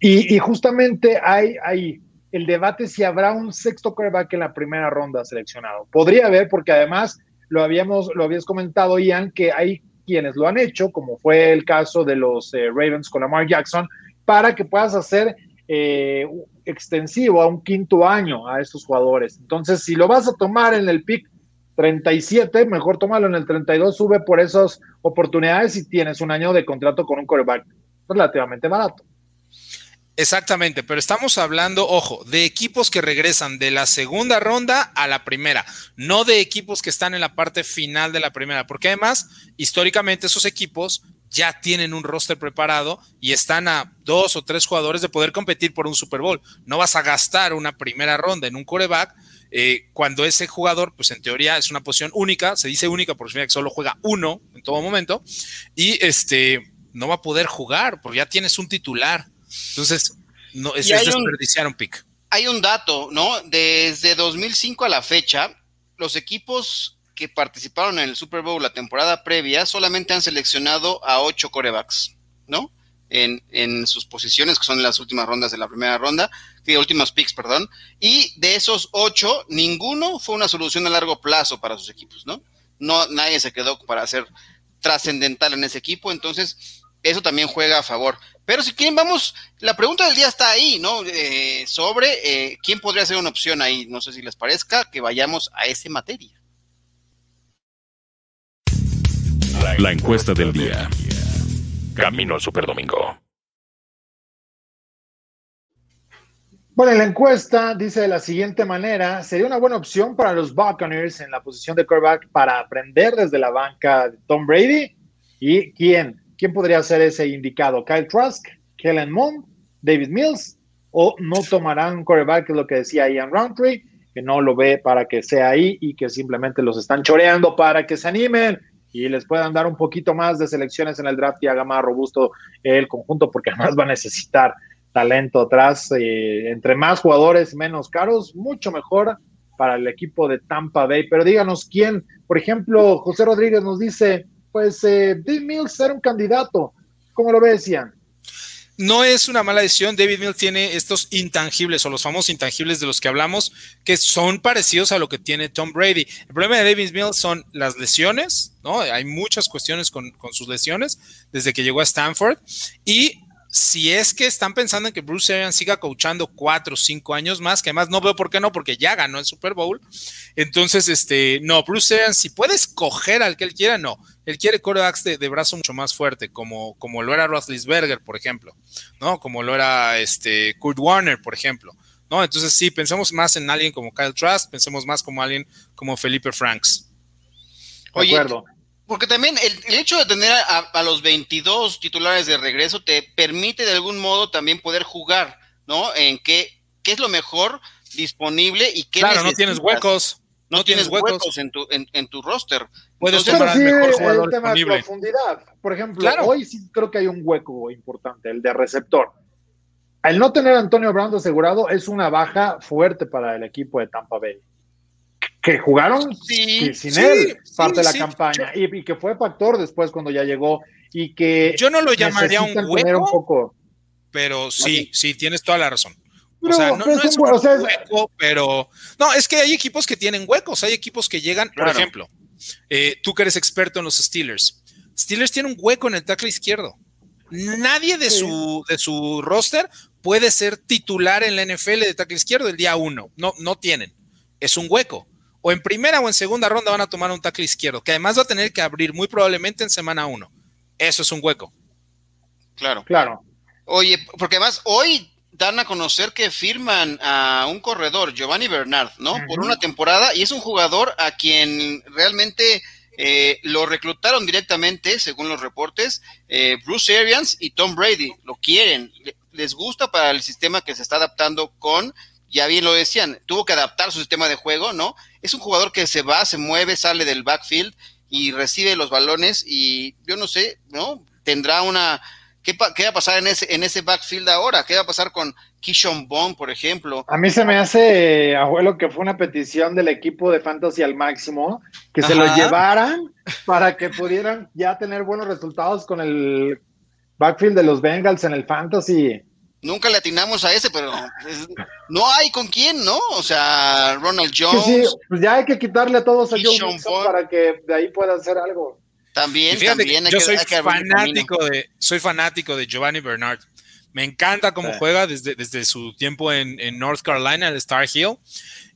Y, justamente hay, hay el debate si habrá un sexto quarterback en la primera ronda seleccionado. Podría haber, porque además lo habíamos, lo habías comentado, Ian, que hay quienes lo han hecho, como fue el caso de los eh, Ravens con Lamar Jackson, para que puedas hacer eh, extensivo a un quinto año a estos jugadores. Entonces, si lo vas a tomar en el pick 37, mejor tómalo en el 32, sube por esas oportunidades y tienes un año de contrato con un quarterback relativamente barato. Exactamente, pero estamos hablando, ojo, de equipos que regresan de la segunda ronda a la primera, no de equipos que están en la parte final de la primera, porque además, históricamente esos equipos ya tienen un roster preparado y están a dos o tres jugadores de poder competir por un Super Bowl. No vas a gastar una primera ronda en un coreback eh, cuando ese jugador, pues en teoría es una posición única, se dice única porque que solo juega uno en todo momento y este no va a poder jugar porque ya tienes un titular. Entonces, no, es, desperdiciar un, pick. Hay un dato, ¿no? Desde 2005 a la fecha, los equipos que participaron en el Super Bowl la temporada previa solamente han seleccionado a ocho corebacks, ¿no? En, en, sus posiciones, que son las últimas rondas de la primera ronda, últimos picks, perdón, y de esos ocho, ninguno fue una solución a largo plazo para sus equipos, ¿no? No, nadie se quedó para ser trascendental en ese equipo, entonces eso también juega a favor. Pero si quieren, vamos, la pregunta del día está ahí, ¿no? Eh, sobre eh, quién podría ser una opción ahí. No sé si les parezca que vayamos a esa materia. La encuesta del día. Camino al Superdomingo. Bueno, la encuesta dice de la siguiente manera: sería una buena opción para los Buccaneers en la posición de quarterback para aprender desde la banca de Tom Brady. ¿Y quién? ¿Quién podría ser ese indicado? ¿Kyle Trask? ¿Kellen Moon? ¿David Mills? ¿O no tomarán un quarterback, que es lo que decía Ian Roundtree, que no lo ve para que sea ahí y que simplemente los están choreando para que se animen y les puedan dar un poquito más de selecciones en el draft y haga más robusto el conjunto, porque además va a necesitar talento atrás. Eh, entre más jugadores, menos caros, mucho mejor para el equipo de Tampa Bay. Pero díganos quién, por ejemplo, José Rodríguez nos dice, pues eh, Mills era un candidato. ¿Cómo lo ves, Ian? No es una mala decisión. David Mills tiene estos intangibles o los famosos intangibles de los que hablamos, que son parecidos a lo que tiene Tom Brady. El problema de David Mills son las lesiones, ¿no? Hay muchas cuestiones con, con sus lesiones desde que llegó a Stanford y si es que están pensando en que Bruce Arians siga coachando cuatro o cinco años más, que además no veo por qué no, porque ya ganó el Super Bowl. Entonces, este, no, Bruce Arians, si puede escoger al que él quiera, no. Él quiere corebacks de, brazo mucho más fuerte, como, como lo era Roethlisberger, por ejemplo, ¿no? Como lo era este Kurt Warner, por ejemplo. ¿no? Entonces, sí, pensemos más en alguien como Kyle Trask, pensemos más como alguien como Felipe Franks. Oye, porque también el, hecho de tener a, los 22 titulares de regreso te permite de algún modo también poder jugar, ¿no? En qué, qué es lo mejor disponible y qué Claro, no tienes huecos. No, tienes huecos, en, tu, en, tu roster. Puedes tomar al mejor jugador el tema De profundidad. Por ejemplo, hoy sí creo que hay un hueco importante, el de receptor. Al no tener a Antonio Brown asegurado es una baja fuerte para el equipo de Tampa Bay que jugaron sin él parte de la campaña y, que fue factor después cuando ya llegó y que yo no lo llamaría un hueco, pero sí, sí, tienes toda la razón. o sea, no, es un hueco, pero no, es que hay equipos que tienen huecos, hay equipos que llegan, por ejemplo, eh, tú que eres experto en los Steelers, Steelers tiene un hueco en el tackle izquierdo. Nadie de, su, de su roster puede ser titular en la NFL de tackle izquierdo el día uno. No, no tienen. Es un hueco o en primera o en segunda ronda van a tomar un tackle izquierdo, que además va a tener que abrir muy probablemente en semana uno. Eso es un hueco. Claro. Claro. Oye, porque además hoy dan a conocer que firman a un corredor, Giovanni Bernard, ¿no? Por una temporada y es un jugador a quien realmente eh, lo reclutaron directamente, según los reportes, eh, Bruce Arians y Tom Brady. Lo quieren, les gusta para el sistema que se está adaptando con ya bien lo decían, tuvo que adaptar su sistema de juego, ¿no? Es un jugador que se va, se mueve, sale del backfield y recibe los balones y yo no sé, ¿no? Tendrá una ¿Qué, va a pasar en ese, en ese backfield ahora? ¿Qué va a pasar con Kishon Bond, por ejemplo? A mí se me hace, abuelo, que fue una petición del equipo de Fantasy al máximo, que se lo llevaran para que pudieran ya tener buenos resultados con el backfield de los Bengals en el Fantasy. Nunca le atinamos a ese, pero no hay con quién, ¿no? O sea, Ronald Jones. Sí, pues ya hay que quitarle a todos a Joe para que de ahí pueda hacer algo. También, también. yo soy fanático de, soy fanático de Giovanni Bernard. Me encanta cómo juega desde, desde su tiempo en, North Carolina, el Star Hill.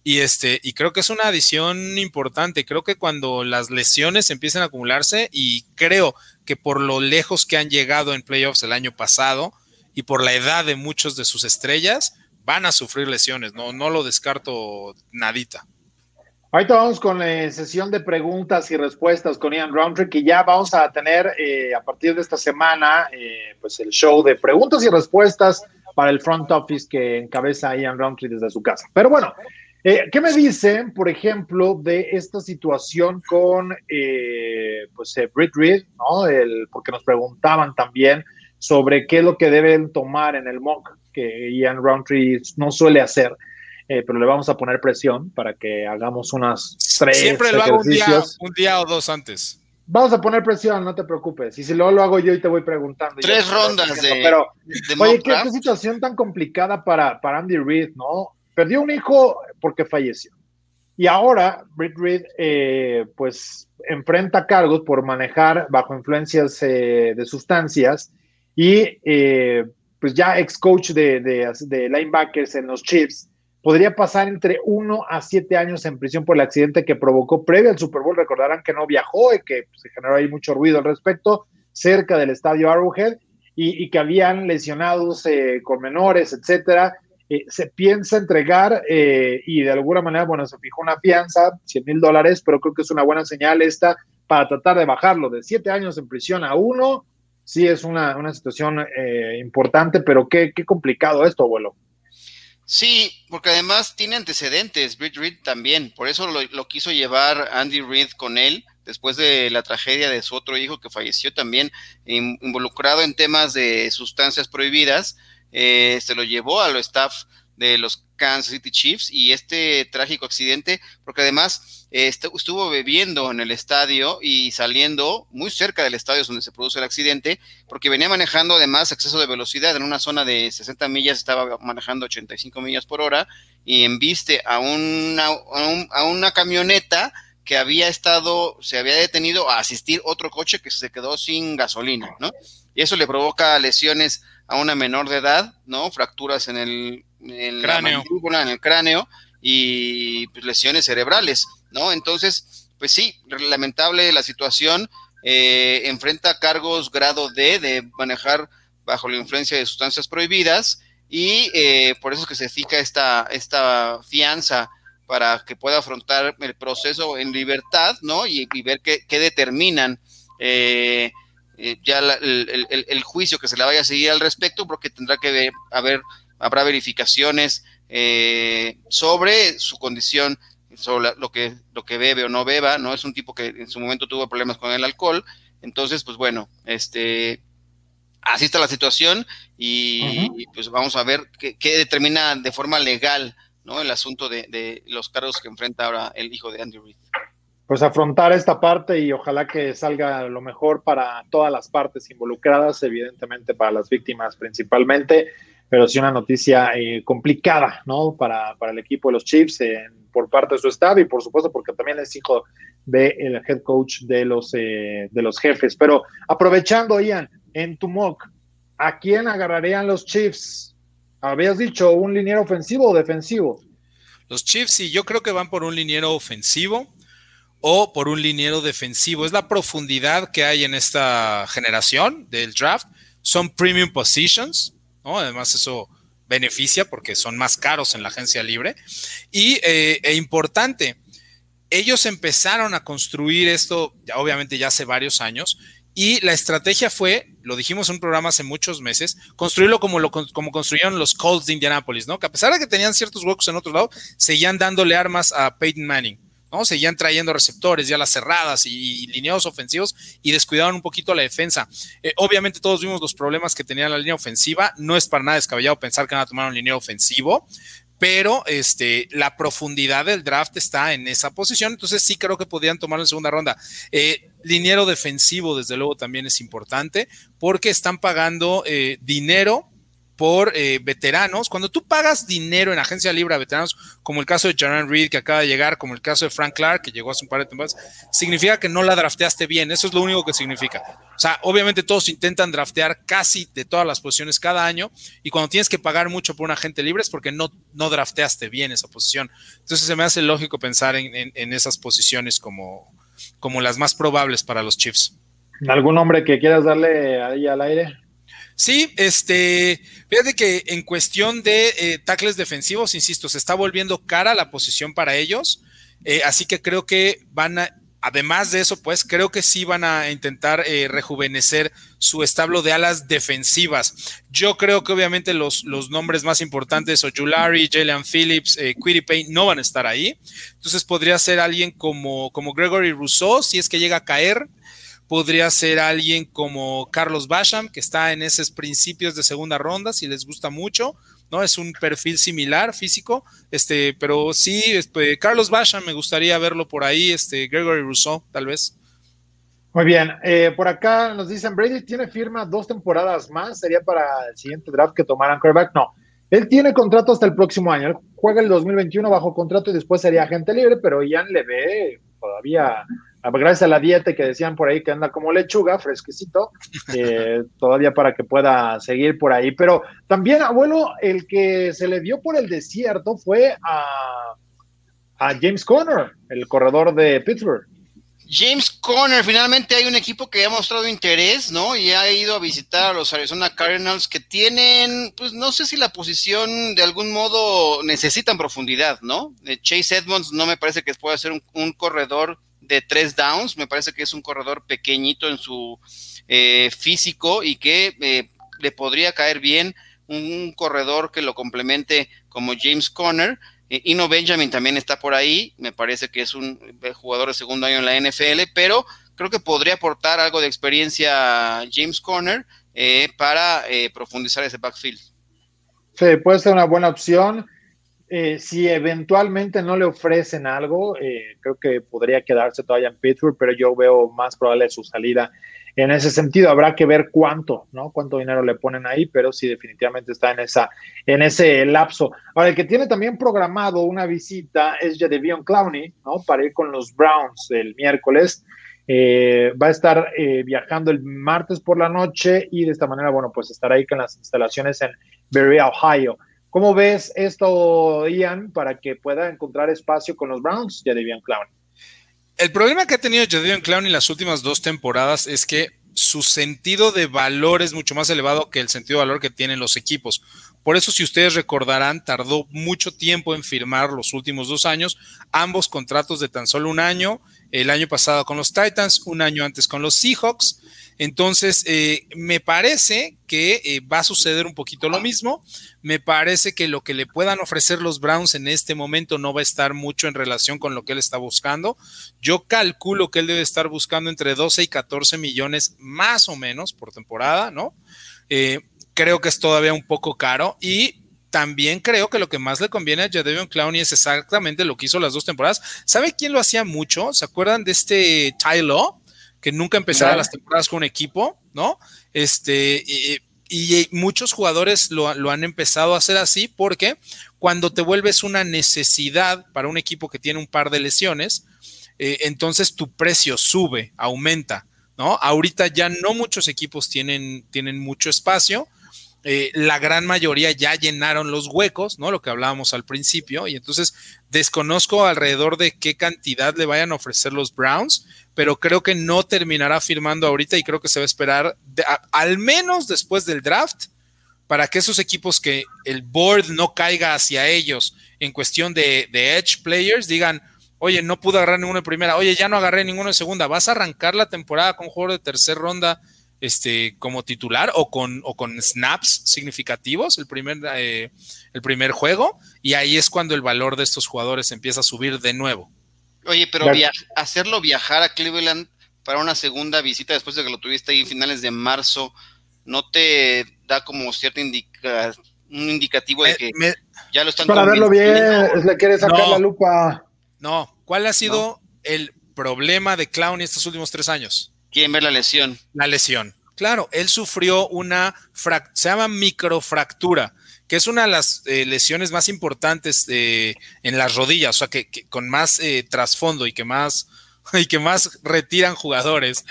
Y, este, y creo que es una adición importante. Creo que cuando las lesiones empiezan a acumularse, y creo que por lo lejos que han llegado en playoffs el año pasado y por la edad de muchos de sus estrellas, van a sufrir lesiones. No, no lo descarto nadita. Ahorita vamos con la eh, sesión de preguntas y respuestas con Ian Roundtree, y ya vamos a tener eh, a partir de esta semana eh, pues el show de preguntas y respuestas para el front office que encabeza Ian Roundtree desde su casa. Pero bueno, ¿qué me dicen, por ejemplo, de esta situación con pues Britt Reed, ¿no? El, porque nos preguntaban también sobre qué es lo que deben tomar en el mock que Ian Roundtree no suele hacer. Eh, pero le vamos a poner presión para que hagamos unas tres Siempre lo hago un día, o dos antes. Vamos a poner presión, no te preocupes. Y si luego lo hago yo y te voy preguntando. Tres rondas de. Pero, oye, qué, situación tan complicada para, para Andy Reid, ¿no? Perdió un hijo porque falleció. Y ahora, Britt Reid, eh, pues, enfrenta cargos por manejar bajo influencias eh, de sustancias y, pues, ya ex coach de, de, linebackers en los Chiefs podría pasar entre uno a siete años en prisión por el accidente que provocó previo al Super Bowl. Recordarán que no viajó y que se generó ahí mucho ruido al respecto cerca del estadio Arrowhead y, que habían lesionados eh, con menores, etcétera. Eh, se piensa entregar eh, y de alguna manera, bueno, se fijó una fianza, 100 mil dólares, pero creo que es una buena señal esta para tratar de bajarlo de siete años en prisión a uno. Sí, es una, una situación importante, pero qué, qué complicado esto, abuelo. Sí, porque además tiene antecedentes, Britt Reed también, por eso lo, quiso llevar Andy Reid con él, después de la tragedia de su otro hijo que falleció también involucrado en temas de sustancias prohibidas, eh, se lo llevó a staff de los Kansas City Chiefs y este trágico accidente, porque además eh, estuvo bebiendo en el estadio y saliendo muy cerca del estadio donde se produce el accidente, porque venía manejando además exceso de velocidad en una zona de 60 millas, estaba manejando 85 millas por hora y embiste a una, a, una camioneta que había estado, se había detenido a asistir otro coche que se quedó sin gasolina, ¿no? Y eso le provoca lesiones a una menor de edad, ¿no? Fracturas en el, cráneo. en el cráneo y pues, lesiones cerebrales. ¿no? Entonces, pues sí, lamentable la situación. Eh, enfrenta cargos grado D de manejar bajo la influencia de sustancias prohibidas y eh, por eso es que se fija esta, esta fianza para que pueda afrontar el proceso en libertad, ¿no? Y, ver qué, determinan eh, ya el, juicio que se le vaya a seguir al respecto, porque tendrá que ver, haber, habrá verificaciones sobre su condición sobre lo que, lo que bebe o no beba, ¿no? Es un tipo que en su momento tuvo problemas con el alcohol, entonces, pues bueno, este, así está la situación y, pues vamos a ver qué, determina de forma legal, ¿no? El asunto de, los cargos que enfrenta ahora el hijo de Andrew Reid. Pues afrontar esta parte y ojalá que salga lo mejor para todas las partes involucradas, evidentemente para las víctimas principalmente, pero sí una noticia eh, complicada, ¿no? Para, para, el equipo de los Chiefs por parte de su staff y por supuesto porque también es hijo del head coach de los, eh, de los jefes. Pero aprovechando, Ian, en tu mock, ¿a quién agarrarían los Chiefs? Habías dicho un liniero ofensivo o defensivo. Los Chiefs, sí, yo creo que van por un liniero ofensivo o por un liniero defensivo. Es la profundidad que hay en esta generación del draft. Son premium positions Además, eso beneficia porque son más caros en la agencia libre. Y eh, e importante, ellos empezaron a construir esto, obviamente ya hace varios años, y la estrategia fue, lo dijimos en un programa hace muchos meses, construirlo como, lo, como construyeron los Colts de Indianapolis, ¿no? Que a pesar de que tenían ciertos huecos en otro lado, seguían dándole armas a Peyton Manning. ¿No? Seguían trayendo receptores, ya las cerradas y, lineados ofensivos y descuidaban un poquito la defensa. Eh, obviamente todos vimos los problemas que tenía la línea ofensiva. No es para nada descabellado pensar que van a tomar un línea ofensivo, pero este, la profundidad del draft está en esa posición, entonces sí creo que podrían tomarlo en segunda ronda. Eh, liniero defensivo, desde luego, también es importante porque están pagando eh, dinero por eh, veteranos. Cuando tú pagas dinero en agencia libre a veteranos, como el caso de Jaron Reed que acaba de llegar, como el caso de Frank Clark que llegó hace un par de temporadas, significa que no la drafteaste bien. Eso es lo único que significa. O sea, obviamente todos intentan draftear casi de todas las posiciones cada año y cuando tienes que pagar mucho por un agente libre es porque no, no drafteaste bien esa posición. Entonces se me hace lógico pensar en, en esas posiciones como, como las más probables para los Chiefs. ¿Algún nombre que quieras darle ahí al aire? Sí, este, fíjate que en cuestión de eh, tackles defensivos, insisto, se está volviendo cara la posición para ellos, eh, así que creo que van a, además de eso, pues creo que sí van a intentar eh, rejuvenecer su establo de alas defensivas. Yo creo que obviamente los, los nombres más importantes, Ojulari, Jalen Phillips, eh, Payne, no van a estar ahí. Entonces podría ser alguien como, como Gregory Rousseau, si es que llega a caer podría ser alguien como Carlos Basham, que está en esos principios de segunda ronda, si les gusta mucho, ¿no? Es un perfil similar físico, este, pero sí, este, Carlos Basham me gustaría verlo por ahí, este, Gregory Rousseau, tal vez. Muy bien, eh, por acá nos dicen, Brady tiene firma dos temporadas más, sería para el siguiente draft que tomaran quarterback, no. Él tiene contrato hasta el próximo año. Él juega el 2021 bajo contrato y después sería agente libre, pero Ian le ve todavía gracias a la dieta que decían por ahí que anda como lechuga, fresquecito, eh, todavía para que pueda seguir por ahí. Pero también, abuelo, el que se le dio por el desierto fue a, a James Conner, el corredor de Pittsburgh. James Conner, finalmente hay un equipo que ha mostrado interés, ¿no? Y ha ido a visitar a los Arizona Cardinals que tienen, pues no sé si la posición de algún modo necesitan profundidad, ¿no? Eh, Chase Edmonds no me parece que pueda ser un corredor de tres downs. Me parece que es un corredor pequeñito en su eh, físico y que eh, le podría caer bien un, corredor que lo complemente como James Conner. Eh, Ino Benjamin también está por ahí. Me parece que es un jugador de segundo año en la NFL, pero creo que podría aportar algo de experiencia James Conner para profundizar ese backfield. Sí, puede ser una buena opción. Eh, si eventualmente no le ofrecen algo, eh, creo que podría quedarse todavía en Pittsburgh, pero yo veo más probable su salida en ese sentido. Habrá que ver cuánto, ¿no? Cuánto dinero le ponen ahí, pero sí definitivamente está en esa, en ese lapso. Ahora, el que tiene también programado una visita es Jadevion Clowney, ¿no? Para ir con los Browns el miércoles. Eh, va a estar viajando el martes por la noche y de esta manera, bueno, pues estará ahí con las instalaciones en Berea, Ohio. ¿Cómo ves esto, Ian, para que pueda encontrar espacio con los Browns, Jadavion Clown? El problema que ha tenido Jadavion Clown en las últimas dos temporadas es que su sentido de valor es mucho más elevado que el sentido de valor que tienen los equipos. Por eso, si ustedes recordarán, tardó mucho tiempo en firmar los últimos dos años, ambos contratos de tan solo un año, el año pasado con los Titans, un año antes con los Seahawks. Entonces, eh, me parece que eh, va a suceder un poquito lo mismo. Me parece que lo que le puedan ofrecer los Browns en este momento no va a estar mucho en relación con lo que él está buscando. Yo calculo que él debe estar buscando entre 12 y 14 millones más o menos por temporada, ¿no? Eh, creo que es todavía un poco caro y también creo que lo que más le conviene a Jadavion Clowney es exactamente lo que hizo las dos temporadas. ¿Sabe quién lo hacía mucho? ¿Se acuerdan de este Tyler? Que nunca empezaba las temporadas con un equipo, ¿no? Este, y, muchos jugadores lo, han empezado a hacer así porque cuando te vuelves una necesidad para un equipo que tiene un par de lesiones, eh, entonces tu precio sube, aumenta, ¿no? Ahorita ya no muchos equipos tienen, tienen mucho espacio eh, la gran mayoría ya llenaron los huecos, ¿no? Lo que hablábamos al principio, y entonces desconozco alrededor de qué cantidad le vayan a ofrecer los Browns, pero creo que no terminará firmando ahorita y creo que se va a esperar al menos después del draft para que esos equipos que el board no caiga hacia ellos en cuestión de, edge players digan, oye, no pude agarrar ninguno de primera, oye, ya no agarré ninguno de segunda, vas a arrancar la temporada con un jugador de tercera ronda este, como titular o con, o con snaps significativos el primer, eh, el primer juego y ahí es cuando el valor de estos jugadores empieza a subir de nuevo. Oye, pero hacerlo viajar a Cleveland para una segunda visita después de que lo tuviste ahí finales de marzo, ¿no te da como cierto indica un indicativo de que ya lo están Para verlo bien, le quiere sacar la lupa. No, ¿cuál ha sido el problema de Clown estos últimos tres años? Quieren ver la lesión. La lesión. Claro, él sufrió una, se llama microfractura, que es una de las eh, lesiones más importantes eh, en las rodillas, o sea, que, con más eh, trasfondo y que más, y que más retiran jugadores,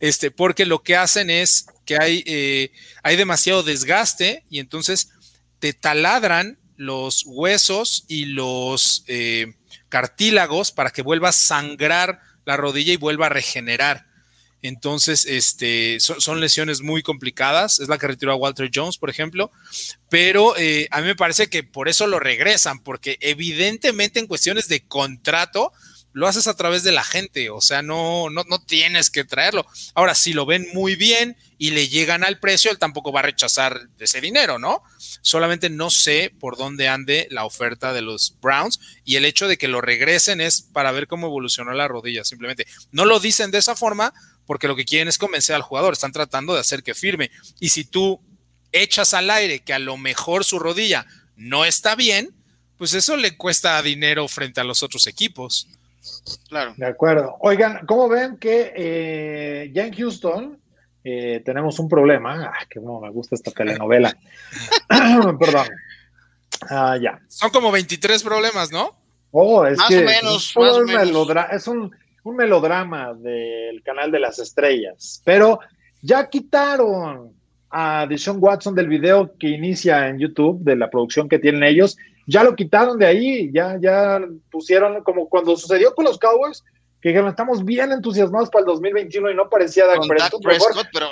este, porque lo que hacen es que hay, hay demasiado desgaste y entonces te taladran los huesos y los cartílagos para que vuelva a sangrar la rodilla y vuelva a regenerar. Entonces, este, son, lesiones muy complicadas. Es la que retiró a Walter Jones, por ejemplo. Pero eh, a mí me parece que por eso lo regresan, porque evidentemente en cuestiones de contrato lo haces a través de la gente. O sea, no, no, no tienes que traerlo. Ahora, si lo ven muy bien y le llegan al precio, él tampoco va a rechazar ese dinero, ¿no? Solamente no sé por dónde ande la oferta de los Browns y el hecho de que lo regresen es para ver cómo evolucionó la rodilla, simplemente. No lo dicen de esa forma porque lo que quieren es convencer al jugador, están tratando de hacer que firme. Y si tú echas al aire que a lo mejor su rodilla no está bien, pues eso le cuesta dinero frente a los otros equipos. Claro. De acuerdo. Oigan, ¿cómo ven que eh, ya en Houston eh, tenemos un problema? Ay, que me gusta esta telenovela. Perdón. Ah, ya. Son como 23 problemas, ¿no? Oh, es más o menos. más o menos. Es un un melodrama del canal de las estrellas, pero ya quitaron a Deshaun Watson del video que inicia en YouTube, de la producción que tienen ellos, ya lo quitaron de ahí, ya, ya pusieron como cuando sucedió con los Cowboys, que dijeron, estamos bien entusiasmados para el 2021 y no parecía Dak Prescott,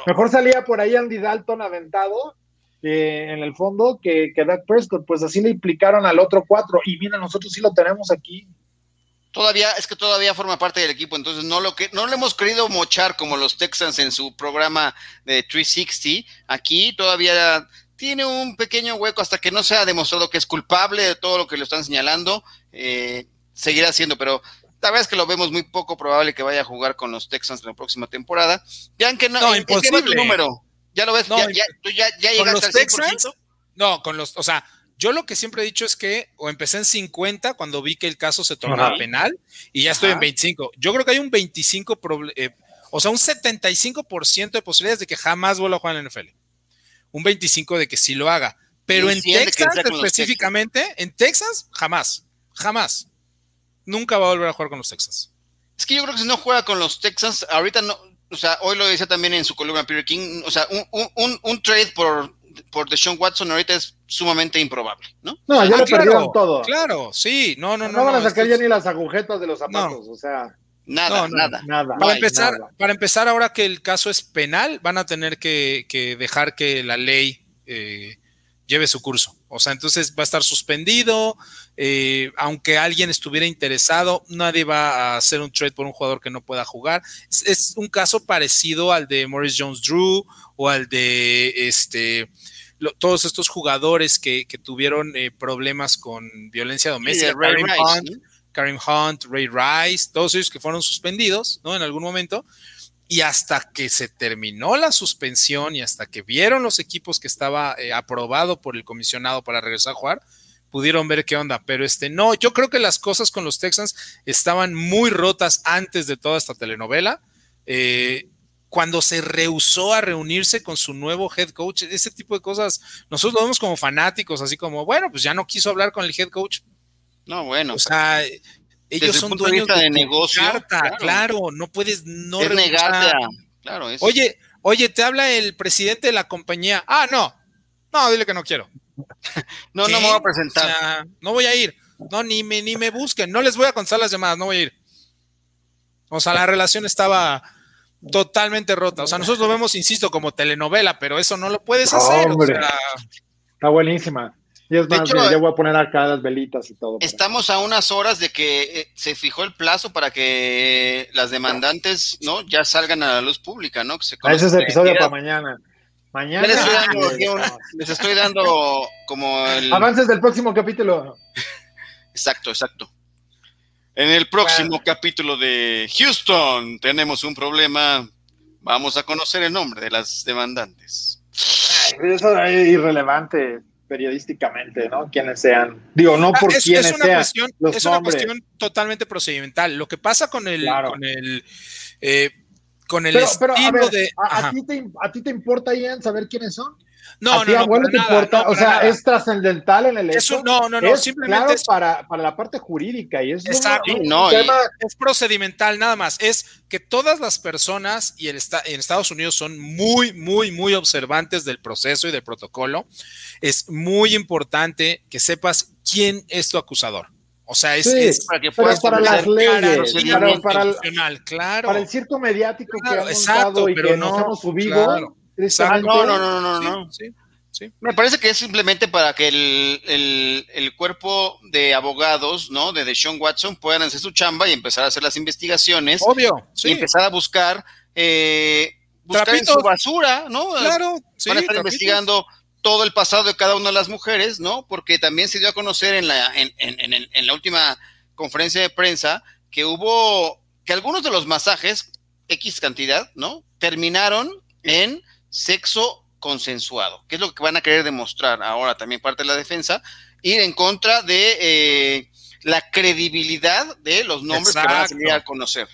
mejor, salía por ahí Andy Dalton aventado eh, en el fondo que, que Dak Prescott, pues así le implicaron al otro cuatro, y mira, nosotros sí lo tenemos aquí todavía es que todavía forma parte del equipo, entonces no lo que no lo hemos querido mochar como los Texans en su programa de 360. Aquí todavía tiene un pequeño hueco hasta que no sea demostrado que es culpable de todo lo que le están señalando, eh, seguirá siendo, pero la verdad es que lo vemos muy poco probable que vaya a jugar con los Texans en la próxima temporada. Ya que no, no imposible. tu número? Ya lo ves, ya, ya, tú ya, ya llegaste al Texans? No, con los, o sea, yo lo que siempre he dicho es que o empecé en 50 cuando vi que el caso se tornaba penal y ya estoy en 25. Yo creo que hay un 25, eh, o sea, un 75% de posibilidades de que jamás vuelva a jugar en la NFL. Un 25 de que sí lo haga. Pero en Texas específicamente, en Texas, jamás, jamás. Nunca va a volver a jugar con los Texas. Es que yo creo que si no juega con los Texans, ahorita no, o sea, hoy lo decía también en su columna Peter King, o sea, un, un trade por por Deshaun Watson ahorita es sumamente improbable, ¿no? No, ya ah, lo perdieron todo. Claro, sí, no, no, no. No van a sacar ya ni las agujetas de los zapatos, o sea. Nada, nada, nada. Para empezar, para empezar, ahora que el caso es penal, van a tener que, dejar que la ley eh, lleve su curso. O sea, entonces va a estar suspendido. Eh, aunque alguien estuviera interesado, nadie va a hacer un trade por un jugador que no pueda jugar. Es, un caso parecido al de Morris Jones Drew o al de este todos estos jugadores que, tuvieron eh, problemas con violencia doméstica, Karim, Hunt, Ray Rice, todos ellos que fueron suspendidos, ¿no? En algún momento. Y hasta que se terminó la suspensión y hasta que vieron los equipos que estaba eh, aprobado por el comisionado para regresar a jugar, pudieron ver qué onda. Pero este, no, yo creo que las cosas con los Texans estaban muy rotas antes de toda esta telenovela. Eh, cuando se rehusó a reunirse con su nuevo head coach, ese tipo de cosas, nosotros lo vemos como fanáticos, así como, bueno, pues ya no quiso hablar con el head coach. No, bueno. O sea, ellos son dueños de, negocio. claro. no puedes no negarte claro, Oye, oye, te habla el presidente de la compañía. Ah, no. No, dile que no quiero. no, no me voy a presentar. no voy a ir. No, ni me, ni me busquen. No les voy a contestar las llamadas, no voy a ir. O sea, la relación estaba totalmente rota. O sea, nosotros lo vemos, insisto, como telenovela, pero eso no lo puedes hacer. Está buenísima. Y es más, ya voy a poner acá las velitas y todo. Estamos a unas horas de que eh, se fijó el plazo para que las demandantes no ya salgan a la luz pública, ¿no? ese es el episodio para mañana. Mañana. Les estoy, dando, como el... Avances del próximo capítulo. Exacto, exacto. En el próximo capítulo de Houston tenemos un problema. Vamos a conocer el nombre de las demandantes. Eso es irrelevante periodísticamente, ¿no? Quienes sean. Digo, no Ah, por es, quienes es una sean. cuestión, los es una cuestión totalmente procedimental. Lo que pasa con el, Claro. con el, eh, con el Pero, pero, a estilo ver, de. a, ti te, ¿a ti te importa, Ian, saber quiénes son? No, ¿A ti, no, no, abuelo, para te nada, importa? no, o sea, nada. es trascendental en el hecho. Eso- no, no, no, es simplemente claro es- para, para la parte jurídica y es Exacto. un, No, tema es procedimental nada más. Es que todas las personas y el en Estados Unidos son muy, muy, muy observantes del proceso y del protocolo. Es muy importante que sepas quién es tu acusador. O sea, es, Sí, es para que puedas para las leyes, para, para el, claro. para el circo mediático Claro, que han exacto, montado y pero que no, nos hemos subido. claro, No, no, no, no, no. Sí, sí, sí. Me parece que es simplemente para que el, el- el cuerpo de abogados, ¿no? De Deshaun Watson puedan hacer su chamba y empezar a hacer las investigaciones Obvio, sí. y empezar a buscar, eh, buscar en su basura, ¿no? Claro, sí, Van a estar trapitos. investigando todo el pasado de cada una de las mujeres, ¿no? Porque también se dio a conocer en la, en, en- en en la última conferencia de prensa que hubo, que algunos de los masajes, X cantidad, ¿no? Terminaron en sexo consensuado, que es lo que van a querer demostrar ahora también parte de la defensa, ir en contra de eh, la credibilidad de los nombres que van a salir a conocer.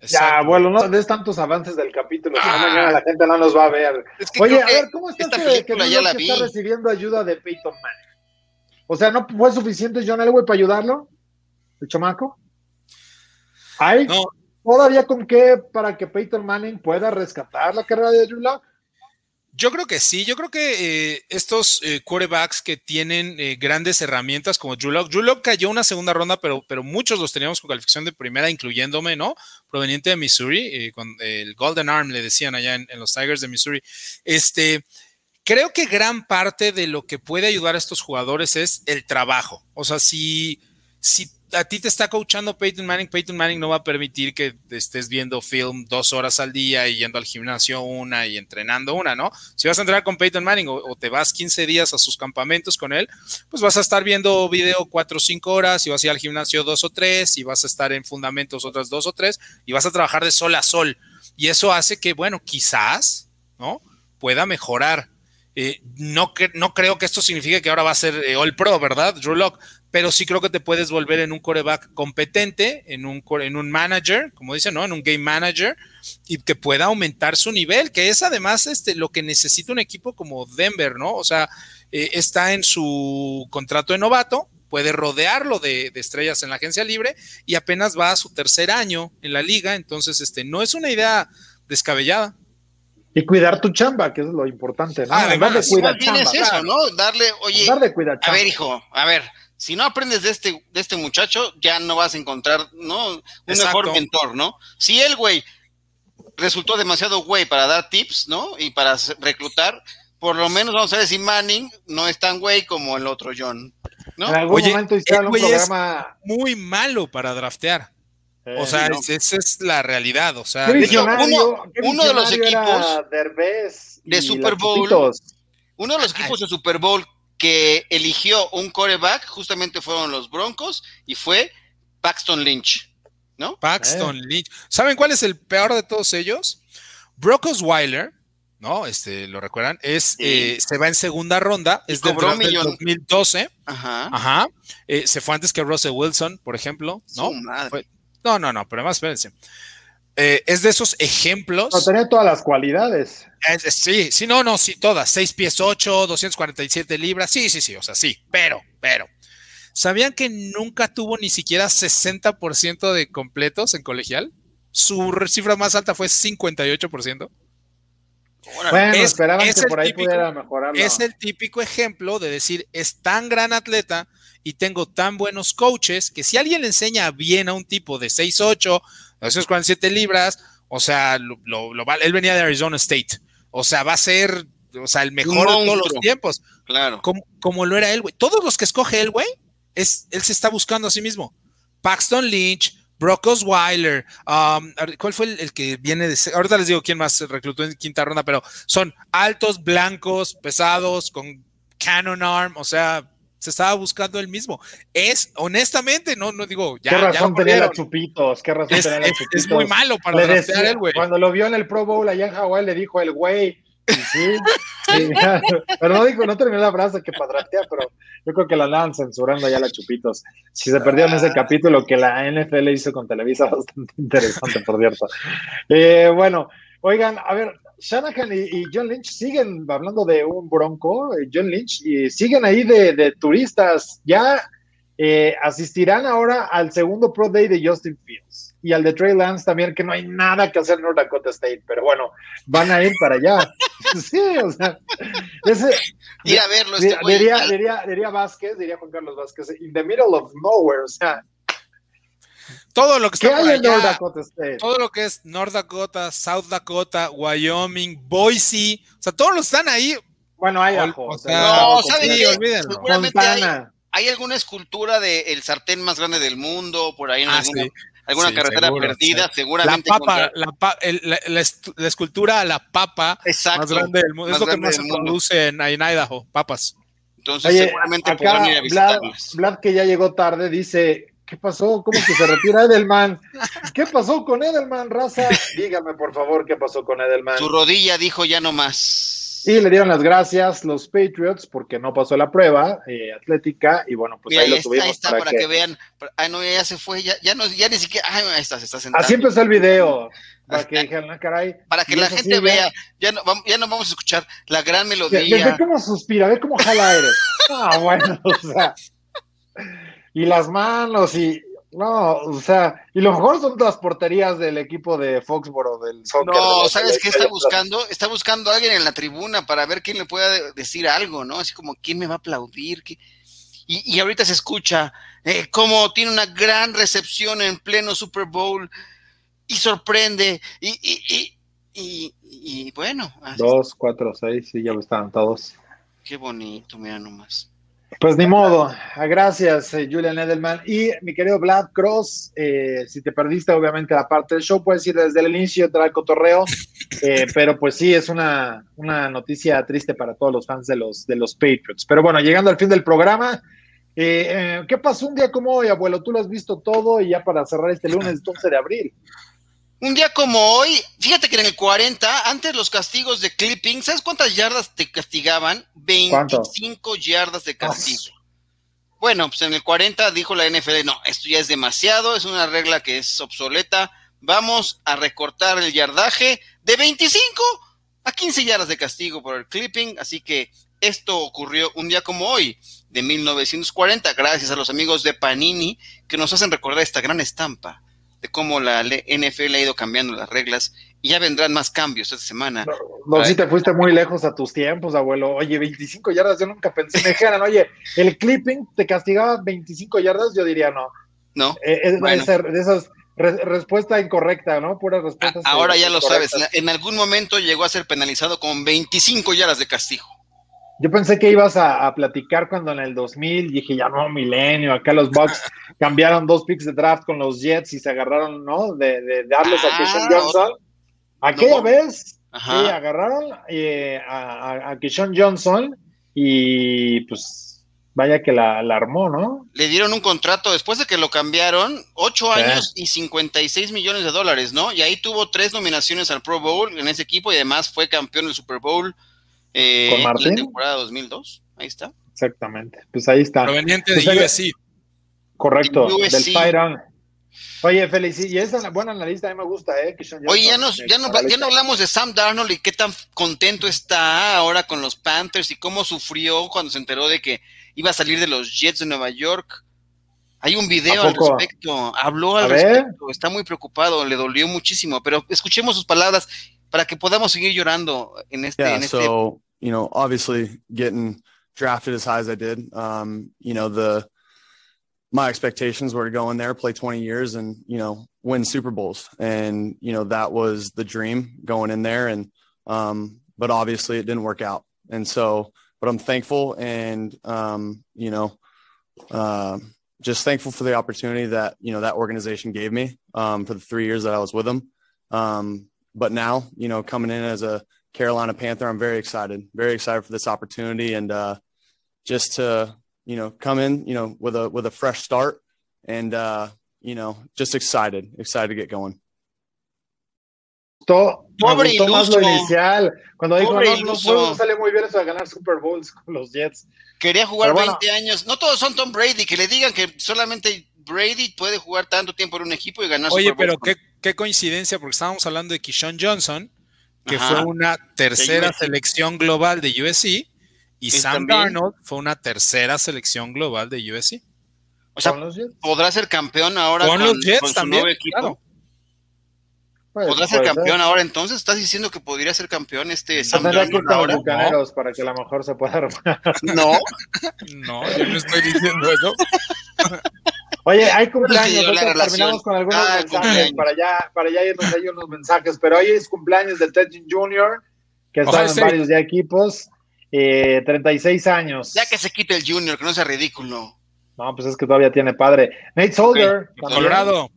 Ya, abuelo, no des tantos avances del capítulo, que Ah. mañana la gente no nos va a ver. Es que Oye, a ver, ¿cómo está esta que, que ya la vi. está recibiendo ayuda de Peyton Manning? O sea, ¿no fue suficiente John Elway para ayudarlo? ¿El chamaco? ¿Hay No, todavía con qué para que Peyton Manning pueda rescatar la carrera de Drew? Yo creo que sí, yo creo que eh, estos eh, quarterbacks que tienen eh, grandes herramientas como Drew Lock, Drew Lock cayó una segunda ronda, pero, pero muchos los teníamos con calificación de primera, incluyéndome, ¿no? Proveniente de Missouri, con el Golden Arm le decían allá en, en los Tigers de Missouri. Este, creo que gran parte de lo que puede ayudar a estos jugadores es el trabajo. O sea, si, si a ti te está coachando Peyton Manning, Peyton Manning no va a permitir que estés viendo film dos horas al día y yendo al gimnasio una y entrenando una, ¿no? Si vas a entrenar con Peyton Manning o, te vas 15 días a sus campamentos con él, pues vas a estar viendo video cuatro o cinco horas y vas a ir al gimnasio dos o tres y vas a estar en fundamentos otras dos o tres y vas a trabajar de sol a sol. Y eso hace que, bueno, quizás, ¿no? Pueda mejorar. Eh, no, que, no creo que esto signifique que ahora va a ser eh, All Pro, ¿verdad? Drew Lock, pero sí creo que te puedes volver en un coreback competente, en un, core- en un manager, como dicen, ¿no? En un game manager, y que pueda aumentar su nivel, que es además este, lo que necesita un equipo como Denver, ¿no? O sea, eh, está en su contrato de novato, puede rodearlo de, de estrellas en la agencia libre y apenas va a su tercer año en la liga, entonces este, no es una idea descabellada. Y cuidar tu chamba, que es lo importante, ¿no? Ah, Andar de además, cuidar chamba, es eso. ¿no? Darle, oye, cuidar a ver, hijo, a ver, si no aprendes de este, de este muchacho, ya no vas a encontrar, ¿no? Un Exacto. mejor mentor, ¿no? Si el güey resultó demasiado güey para dar tips, ¿no? Y para reclutar, por lo menos vamos a ver si Manning no es tan güey como el otro John, ¿no? En algún Oye, momento hicieron el un güey es-. Muy malo para draftear. eh, O sea, no. es- esa es la realidad. O sea, visionario, uno- de los equipos de Super Bowl. Uno de los equipos de Super Bowl que eligió un coreback justamente fueron los Broncos y fue Paxton Lynch, ¿no? Paxton Lynch. ¿Saben cuál es el peor de todos ellos? Brock Osweiler, ¿no? Este, ¿lo recuerdan? Es, Sí. eh, se va en segunda ronda, Y es del cobró draft del millón. 2012. Ajá. Ajá. Eh, se fue antes que Russell Wilson, por ejemplo, no, no, no, pero además, espérense. Eh, es de esos ejemplos. No, tenía todas las cualidades. Es- es- sí, sí, no, no, sí, todas. 6 pies 8, 247 libras. Sí, sí, sí, o sea, sí, pero, pero. ¿Sabían que nunca tuvo ni siquiera 60% de completos en colegial? Su cifra más alta fue 58%. Órale. Bueno, Es- esperaban es que por ahí típico- pudiera mejorarlo. Es el típico ejemplo de decir, es tan gran atleta y tengo tan buenos coaches que si alguien le enseña bien a un tipo de 6'8, 247 libras, o sea, lo, lo- lo él venía de Arizona State, o sea, va a ser, o sea, el mejor de todos los tiempos, Claro. como, como lo era él, güey. Todos los que escoge él, güey, es, él se está buscando a sí mismo. Paxton Lynch, Brock Osweiler, um, ¿cuál fue el, el que viene de... Ahorita les digo quién más se reclutó en quinta ronda, pero son altos, blancos, pesados, con cannon arm, o sea, se estaba buscando él mismo. Es, honestamente, no, no digo, ya. ¿Qué razón ya tenía la Chupitos? ¿Qué razón es, tenía la Chupitos? es muy malo para Le draftear decía- él, güey. Cuando lo vio en el Pro Bowl allá en Hawái, le dijo el güey. Sí, pero no dijo, no terminó la frase que para draftear, pero yo creo que la andaban censurando ya la Chupitos. Si se perdieron ese capítulo que la NFL hizo con Televisa, bastante interesante, por cierto. Eh, bueno, oigan, a ver, Shanahan y, y John Lynch siguen hablando de un bronco, eh, John Lynch, y siguen ahí de, de turistas. Ya eh, asistirán ahora al segundo Pro Day de Justin Fields y al de Trey Lance también, que no hay nada que hacer en North Dakota State, pero bueno, van a ir para allá. sí, o sea, ese, Ir a verlo, este diría, diría, diría, diría Vázquez, diría Juan Carlos Vázquez, in the middle of nowhere, o sea, Todo lo que ¿qué está por hay en North allá, Dakota State? todo lo que es North Dakota, South Dakota, Wyoming, Boise, o sea, todos los están ahí. Bueno, Idaho. O o sea, No, ¿saben sí, qué? olvídenlo. Seguramente hay, hay alguna escultura del sartén más grande del mundo, por ahí en Ah, alguna, sí. alguna Sí, carretera seguro, perdida, sí. La seguramente. papa, la, pa- el- la- la est- la escultura a la papa Exacto. más grande del mundo. más Es lo que más se produce en, en Idaho, papas. Entonces, Oye, seguramente acá podrán ir a Vlad, visitarlas. Vlad, que ya llegó tarde, dice, ¿qué pasó? ¿Cómo que se retira Edelman? ¿Qué pasó con Edelman, raza? Dígame, por favor, ¿qué pasó con Edelman? Su rodilla dijo ya no más. Y le dieron las gracias los Patriots porque no pasó la prueba eh, atlética y bueno, pues Mira, ahí ahí, lo está, subimos ahí está, para, para, que... que... vean. Ah, no, ya se fue, ya, ya, no, ya ni siquiera. Ah, ahí está, se está sentando. Así empezó el video, para que dijeran, ah, caray. para que la gente vea, ya no, vamos, ya no vamos a escuchar la gran Ve, ve- melodía. ve cómo suspira, ve cómo jala aire. Ah, bueno, o sea. Y las manos y. No, o sea, y lo mejor son las porterías del equipo de Foxboro del soccer. No, ¿sabes qué está buscando? Está buscando a alguien en la tribuna para ver quién le pueda decir algo, ¿no? Así como, ¿quién me va a aplaudir? ¿Qué? Y, y ahorita se escucha eh, cómo tiene una gran recepción en pleno Super Bowl y sorprende. Y, y, y, y, y bueno, así- Dos, cuatro, seis, sí, ya lo estaban todos. qué bonito, mira nomás. Pues ni modo. Ah, Gracias, eh, Julian Edelman. Y mi querido Vlad Cross, eh, si te perdiste obviamente la parte del show, puedes ir desde el inicio, trae cotorreo. Eh, pero pues sí, es una, una noticia triste para todos los fans de los, de los Patriots. Pero bueno, llegando al fin del programa, eh, eh, ¿qué pasó un día como hoy, abuelo? Tú lo has visto todo y ya para cerrar este lunes 11 de abril. Un día como hoy, fíjate que en el 40, antes los castigos de clipping, ¿sabes cuántas yardas te castigaban? 25 yardas de castigo. Bueno, pues en el 40 dijo la NFL, no, esto ya es demasiado, es una regla que es obsoleta, vamos a recortar el yardaje de 25 a 15 yardas de castigo por el clipping, así que esto ocurrió un día como hoy, de 1940, gracias a los amigos de Panini, que nos hacen recordar esta gran estampa de cómo la NFL ha ido cambiando las reglas y ya vendrán más cambios esta semana. No, si te fuiste muy lejos a tus tiempos, abuelo. Oye, 25 yardas, yo nunca pensé. Me dijeran, oye, el clipping te castigaba 25 yardas, yo diría no. ¿No? Eh, es Bueno. esas re- respuesta incorrecta, ¿no? Pura respuesta. Ahora ya lo sabes, en algún momento llegó a ser penalizado con 25 yardas de castigo. Yo pensé que ibas a, a platicar cuando en el 2000 dije, ya no, milenio, acá los Bucks cambiaron dos picks de draft con los Jets y se agarraron, ¿no? De, de darles a Ah, Keyshawn Johnson. Aquella no. vez, sí, agarraron eh, a, a, a Keyshawn Johnson y pues vaya que la, la armó, ¿no? Le dieron un contrato después de que lo cambiaron, 8 Sí. años y 56 millones de dólares, ¿no? Y ahí tuvo tres nominaciones al Pro Bowl en ese equipo y además fue campeón del Super Bowl eh, ¿Con en la Martín? temporada 2002. Ahí está. Exactamente. Pues ahí está. Proveniente Pues de ahí- USC. Correcto, USC. del Fire On. Oye, Feliz, y esa buena analista, a mí me gusta, ¿eh? Oye, ya, nos, ya, no, ya no hablamos de Sam Darnold y qué tan contento está ahora con los Panthers y cómo sufrió cuando se enteró de que iba a salir de los Jets de Nueva York. Hay un video ¿A al respecto, habló A al ver. respecto, está muy preocupado, le dolió muchísimo, pero escuchemos sus palabras para que podamos seguir llorando en este, Yeah. en este So, you know, obviously getting drafted as high as I did, um, you know, the, my expectations were to go in there, play 20 years and, you know, win Super Bowls. And, you know, that was the dream going in there. And, um, but obviously it didn't work out. And so, but I'm thankful and, um, you know, um, just thankful for the opportunity that, you know, that organization gave me, um, for the three years that I was with them. Um, but now, you know, coming in as a Carolina Panther, I'm very excited, very excited for this opportunity and, uh, just to, you know, come in, you know, with a with a fresh start, and uh, you know, just excited, excited to get going. Gustó, me Pobre gustó más lo iluso. inicial. Cuando dijo, Pobre no, no, iluso. no sale muy bien eso de ganar Super Bowls con los Jets. Quería jugar Pero bueno. 20 años. No todos son Tom Brady. Que le digan que solamente Brady puede jugar tanto tiempo en un equipo y ganar Oye, Super Bowls pero con- qué, qué coincidencia, porque estábamos hablando de Kishon Johnson, que Ajá. fue una tercera selección global de USC, y Y Sam también- Darnold fue una tercera selección global de USC. O sea, podrá ser campeón ahora Con con, los Jets con su también, nuevo equipo. claro. Pues, ¿Podrá ser campeón ahora entonces? ¿Estás diciendo que podría ser campeón este Sam Darnold ahora? bucaneros para que a lo mejor se pueda armar. No. No, yo no estoy diciendo eso. Oye, hay cumpleaños, terminamos con algunos Ah, mensajes para ya, para ya irnos ahí unos mensajes, pero hoy es cumpleaños de Ted Jr., que Ohio está en varios ya equipos, eh, 36 años. Ya que se quite el Junior, que no sea ridículo. No, pues es que todavía tiene padre. Nate Solder, Ok, también, Colorado.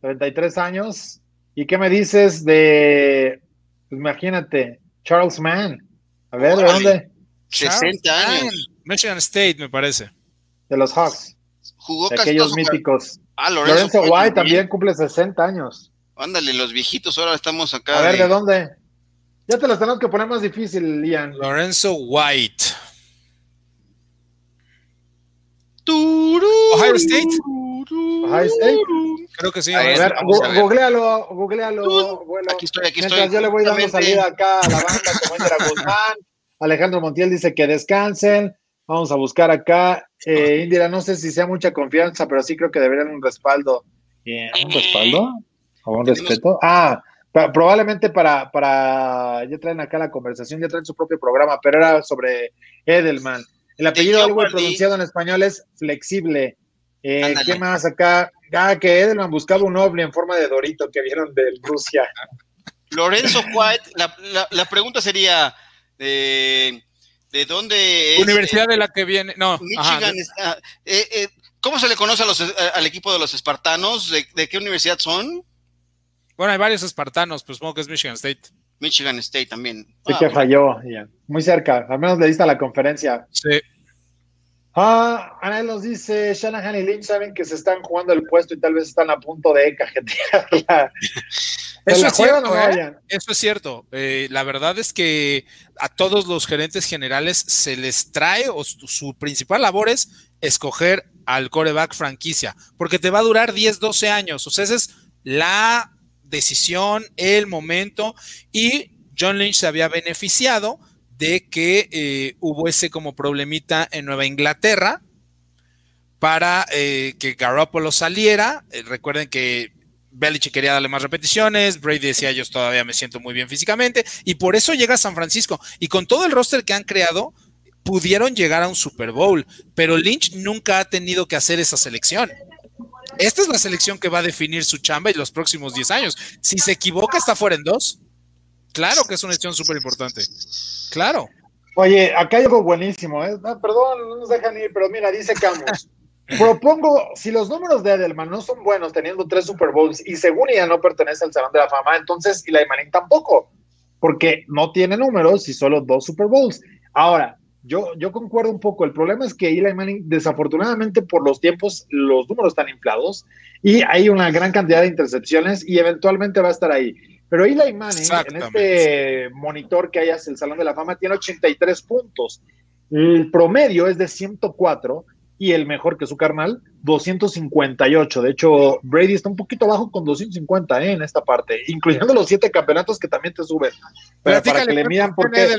33 años. ¿Y qué me dices de, pues imagínate, Charles Mann? A ver, ¿de dónde? 60 Charles años. Michigan State, me parece. De los Hawks, Jugó de casi aquellos míticos. Ah, Lorenzo Lorenzo, White también cumple 60 años. Ándale, los viejitos, ahora estamos acá. A ver, de- ¿de dónde? Ya te las tenemos que poner más difícil, Ian. Lorenzo White. Turú, Ohio State. Ohio State. Creo que sí. A A ver, googlealo, googlealo, abuelo. Aquí estoy, aquí Mientras estoy. yo le voy dando salida acá a la banda, como Indra Guzmán. Alejandro Montiel dice que descansen. Vamos a buscar acá. Eh, Indira, no sé si sea mucha confianza, pero sí creo que deberían un respaldo. ¿Un respaldo? ¿O un respeto? Ah, pa- probablemente para, para. Ya traen acá la conversación, ya traen su propio programa, pero era sobre Edelman. El apellido algo pronunciado en español es flexible. Eh. ¿Qué más acá? Ah, que Edelman buscaba un Oble en forma de Dorito que vieron de Rusia. Lorenzo White, la, la- la pregunta sería: eh, ¿de dónde es? Universidad eh, de la que viene. No, ajá, Michigan. está- eh, eh, ¿Cómo se le conoce a los, eh, al equipo de los espartanos? ¿De, de qué universidad son? Bueno, hay varios espartanos, pues supongo que es Michigan State. Michigan State también. Sí Ah, que falló, Ian. Muy cerca, al menos le diste a la conferencia. Sí. Ah, Ana nos dice, Shanahan y Lynch saben que se están jugando el puesto y tal vez están a punto de cajetearla. ¿Se Eso la es cierto, ¿eh? Eso es cierto. Eh, la verdad es que a todos los gerentes generales se les trae o su, su principal labor es escoger al coreback franquicia, porque te va a durar 10, 12 años. O sea, esa es la decisión, el momento. Y John Lynch se había beneficiado de que eh, hubo ese como problemita en Nueva Inglaterra para eh, que Garoppolo saliera. Eh, recuerden que Belichick quería darle más repeticiones, Brady decía yo todavía me siento muy bien físicamente y por eso llega a San Francisco y con todo el roster que han creado pudieron llegar a un Super Bowl, pero Lynch nunca ha tenido que hacer esa selección. Esta es la selección que va a definir su chamba en los próximos 10 años. Si se equivoca está fuera en dos. Claro que es una decisión súper importante. Claro. Oye, acá hay algo buenísimo, ¿eh? Ah, perdón, no nos dejan ir, pero mira, dice Camus. Propongo, si los números de Edelman no son buenos teniendo tres Super Bowls y según ella no pertenece al Salón de la Fama, entonces Eli Manning tampoco, porque no tiene números y solo dos Super Bowls. Ahora, yo, yo concuerdo un poco, el problema es que Eli Manning, desafortunadamente por los tiempos, los números están inflados y hay una gran cantidad de intercepciones y eventualmente va a estar ahí. Pero Eli Manning, en este monitor que hay hacia el Salón de la Fama, tiene 83 puntos. El promedio es de 104 y el mejor que su carnal, 258. De hecho, Brady está un poquito bajo con 250 ¿eh? en esta parte, incluyendo los siete campeonatos que tamén te suben. Pero para que le midan por qué.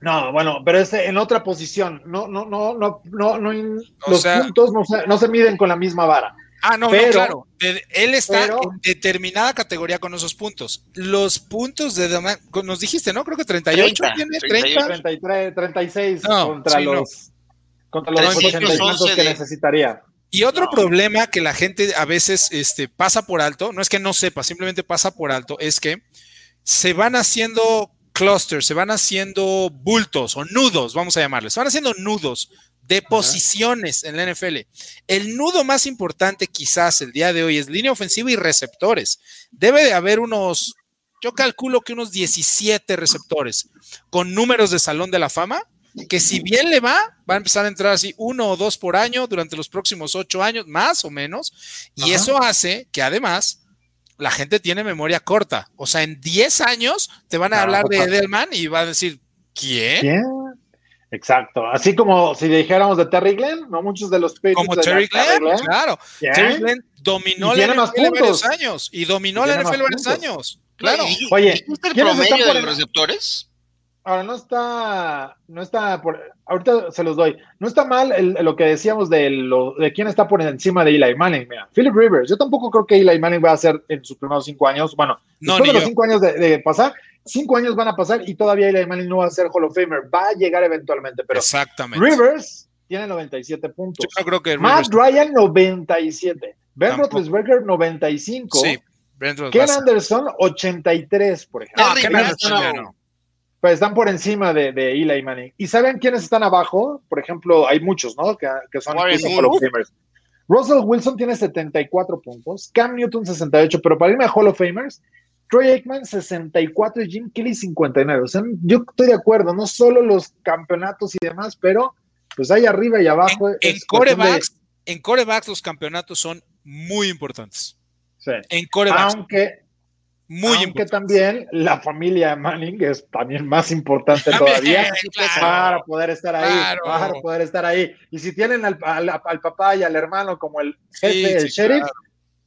No, bueno, pero es en otra posición. No, no, no, no, no, los puntos no se, no se miden con la misma vara. Ah, no, Pero- no, claro. Él está pero- en determinada categoría con esos puntos. Los puntos de nos dijiste, ¿no? Creo que 38 30, tiene, 38. 30. 33, 36 No, contra sí, no. los contra los 311 80 y tantos que necesitaría. Y otro No. problema que la gente a veces este, pasa por alto, no es que no sepa, simplemente pasa por alto, es que se van haciendo clusters, se van haciendo bultos o nudos, vamos a llamarles, se van haciendo nudos de posiciones en la NFL. El nudo más importante quizás el día de hoy es línea ofensiva y receptores. Debe de haber unos, yo calculo que unos 17 receptores con números de salón de la fama que si bien le va, va a empezar a entrar así uno o dos por año durante los próximos ocho años, más o menos, y eso hace que además la gente tiene memoria corta. O sea, en 10 años te van a hablar de Edelman y va a decir, ¿quién? ¿Quién? Exacto. Así como si dijéramos de Terry Glenn, ¿no? Muchos de los Como Terry Glenn, claro. Terry Glenn dominó la NFL varios años y dominó la NFL varios años. Claro. Oye, ¿es el promedio de los receptores? Ahora, no está, no está por, ahorita se los doy, no está mal lo que decíamos de, lo, de quién está por encima de Eli Manning. Mira, Philip Rivers, yo tampoco creo que Eli Manning va a ser en sus primeros cinco años, bueno, no, después de los cinco años de, pasar, cinco años van a pasar y todavía Eli Manning no va a ser Hall of Famer, va a llegar eventualmente, pero Exactamente. Rivers tiene 97 puntos. Yo creo que Matt Ryan 97, Ben Roethlisberger 95. Sí. Ken Anderson 83, por ejemplo. No, Ken Anderson no pues están por encima de, de Eli Manning. ¿Y saben quiénes están abajo? Por ejemplo, hay muchos, ¿no? Que, son Hall of Famers. Russell Wilson tiene 74 puntos, Cam Newton 68, pero para irme a Hall of Famers, Troy Aikman 64 y Jim Kelly 59. O sea, yo estoy de acuerdo, no solo los campeonatos y demás, pero pues ahí arriba y abajo. En, corebacks, en corebacks los campeonatos son muy importantes. Sí. En corebacks. Aunque muy Aunque también la familia Manning es también más importante todavía para poder estar ahí, para poder estar ahí. Y si tienen al, papá y al hermano como el jefe, el sheriff,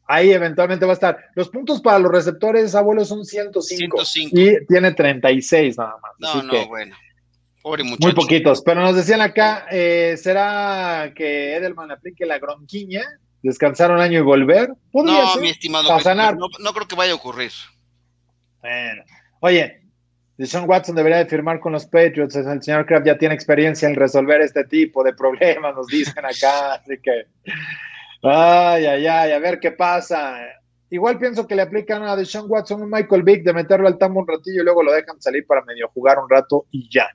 ahí eventualmente va a estar. Los puntos para los receptores, abuelos, son 105, y tiene 36 nada más. No, no, bueno. Pobre muchacho. Muy poquitos, pero nos decían acá, eh, ¿será que Edelman aplique la gronquiña? descansar un año y volver. no, mi estimado, no, no, creo que vaya a ocurrir. Bueno, oye, Deshaun Watson debería de firmar con los Patriots. El señor Kraft ya tiene experiencia en resolver este tipo de problemas, nos dicen acá. Así que, ay, ay, ay, a ver qué pasa. Igual pienso que le aplican a Deshaun Watson un Michael Vick de meterlo al tambo un ratillo y luego lo dejan salir para medio jugar un rato y ya.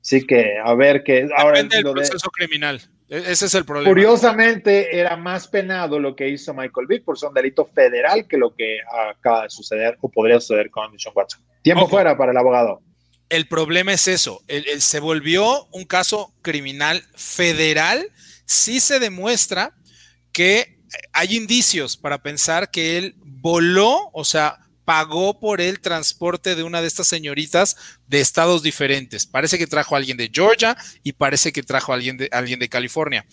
Así que a ver qué. Ahora Depende del proceso criminal. E-, ese es el problema. Curiosamente, era más penado lo que hizo Michael Vick por ser un delito federal que lo que acaba de suceder o podría suceder con Sean Watson. Tiempo fuera para el abogado. El problema es eso. se volvió un caso criminal federal. Sí se demuestra que hay indicios para pensar que él voló, o sea, pagó por el transporte de una de estas señoritas de estados diferentes. Parece que trajo a alguien de Georgia y parece que trajo a alguien de, alguien de California.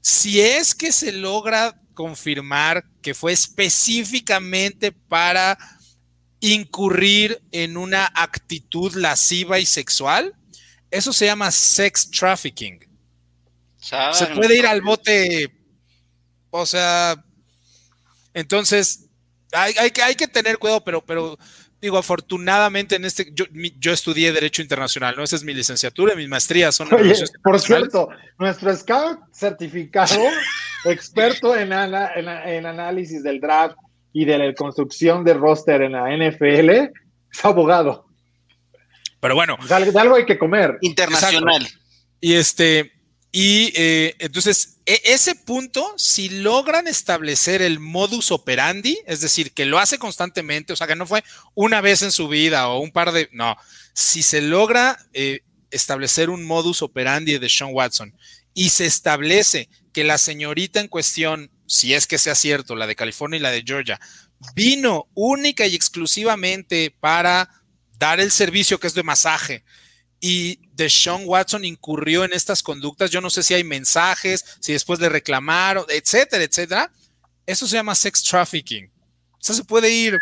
Si es que se logra confirmar que fue específicamente para incurrir en una actitud lasciva y sexual, eso se llama sex trafficking. Se puede ir al bote, o sea, entonces hay, hay, que tener cuidado, pero, pero digo, afortunadamente en este, yo, yo estudié Derecho Internacional, ¿no? Esa es mi licenciatura, mis maestrías son... Oye, por cierto, nuestro scout certificado, experto en, en, análisis del draft y de la construcción de roster en la NFL, es abogado. Pero bueno. De algo hay que comer. Internacional. Y este, y eh, entonces, e, ese punto, si logran establecer el modus operandi, es decir, que lo hace constantemente, o sea, que no fue una vez en su vida o un par de, no, si se logra eh, establecer un modus operandi de Sean Watson y se establece que la señorita en cuestión, si es que sea cierto, la de California y la de Georgia, vino única y exclusivamente para dar el servicio que es de masaje, y Deshaun Watson incurrió en estas conductas. Yo no sé si hay mensajes, si después le reclamaron, etcétera, etcétera. Eso se llama sex trafficking. O sea, se puede ir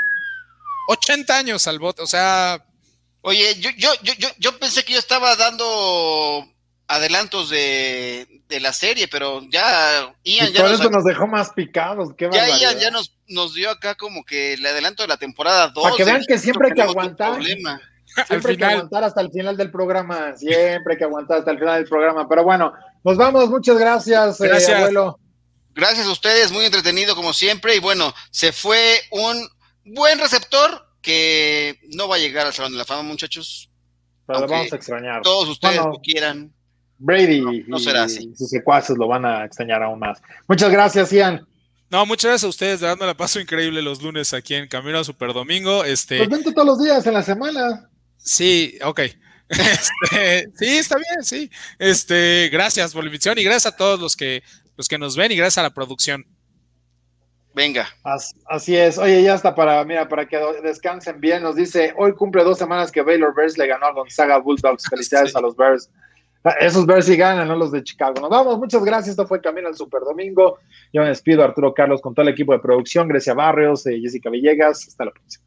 80 años al bote. O sea. Oye, yo, yo, yo, yo pensé que yo estaba dando adelantos de, la serie, pero ya Ian ya nos, eso nos dejó más picados. ya Ian ya nos, nos dio acá como que el adelanto de la temporada 2. Para que vean que siempre hay que aguantar. Siempre hay que aguantar hasta el final del programa. Siempre hay que aguantar hasta el final del programa. Pero bueno, nos vamos. Muchas gracias, eh, gracias. abuelo. Gracias a ustedes, muy entretenido como siempre. Y bueno, se fue un buen receptor que no va a llegar al Salón de la Fama, muchachos. Pero lo vamos a extrañar. Todos ustedes lo quieran. Brady no, será así. sus secuaces lo van a extrañar aún más. Muchas gracias, Ian. No, muchas gracias a ustedes, dando la paso increíble los lunes aquí en Camino a Super Domingo. Este... Pues vente todos los días en la semana. Sí, ok. Este, sí, está bien, sí. Este, gracias por la invitación y gracias a todos los que, los que nos ven y gracias a la producción. Venga. Así, es. Oye, ya está para, mira, para que descansen bien. Nos dice, hoy cumple dos semanas que Baylor Bears le ganó a Gonzaga Bulldogs. Felicidades a los Bears. Esos Bears sí ganan, no los de Chicago. Nos vamos, muchas gracias. Esto fue Camino al Super Domingo. Yo me despido, Arturo Carlos, con todo el equipo de producción. Grecia Barrios, eh, Jessica Villegas. Hasta la próxima.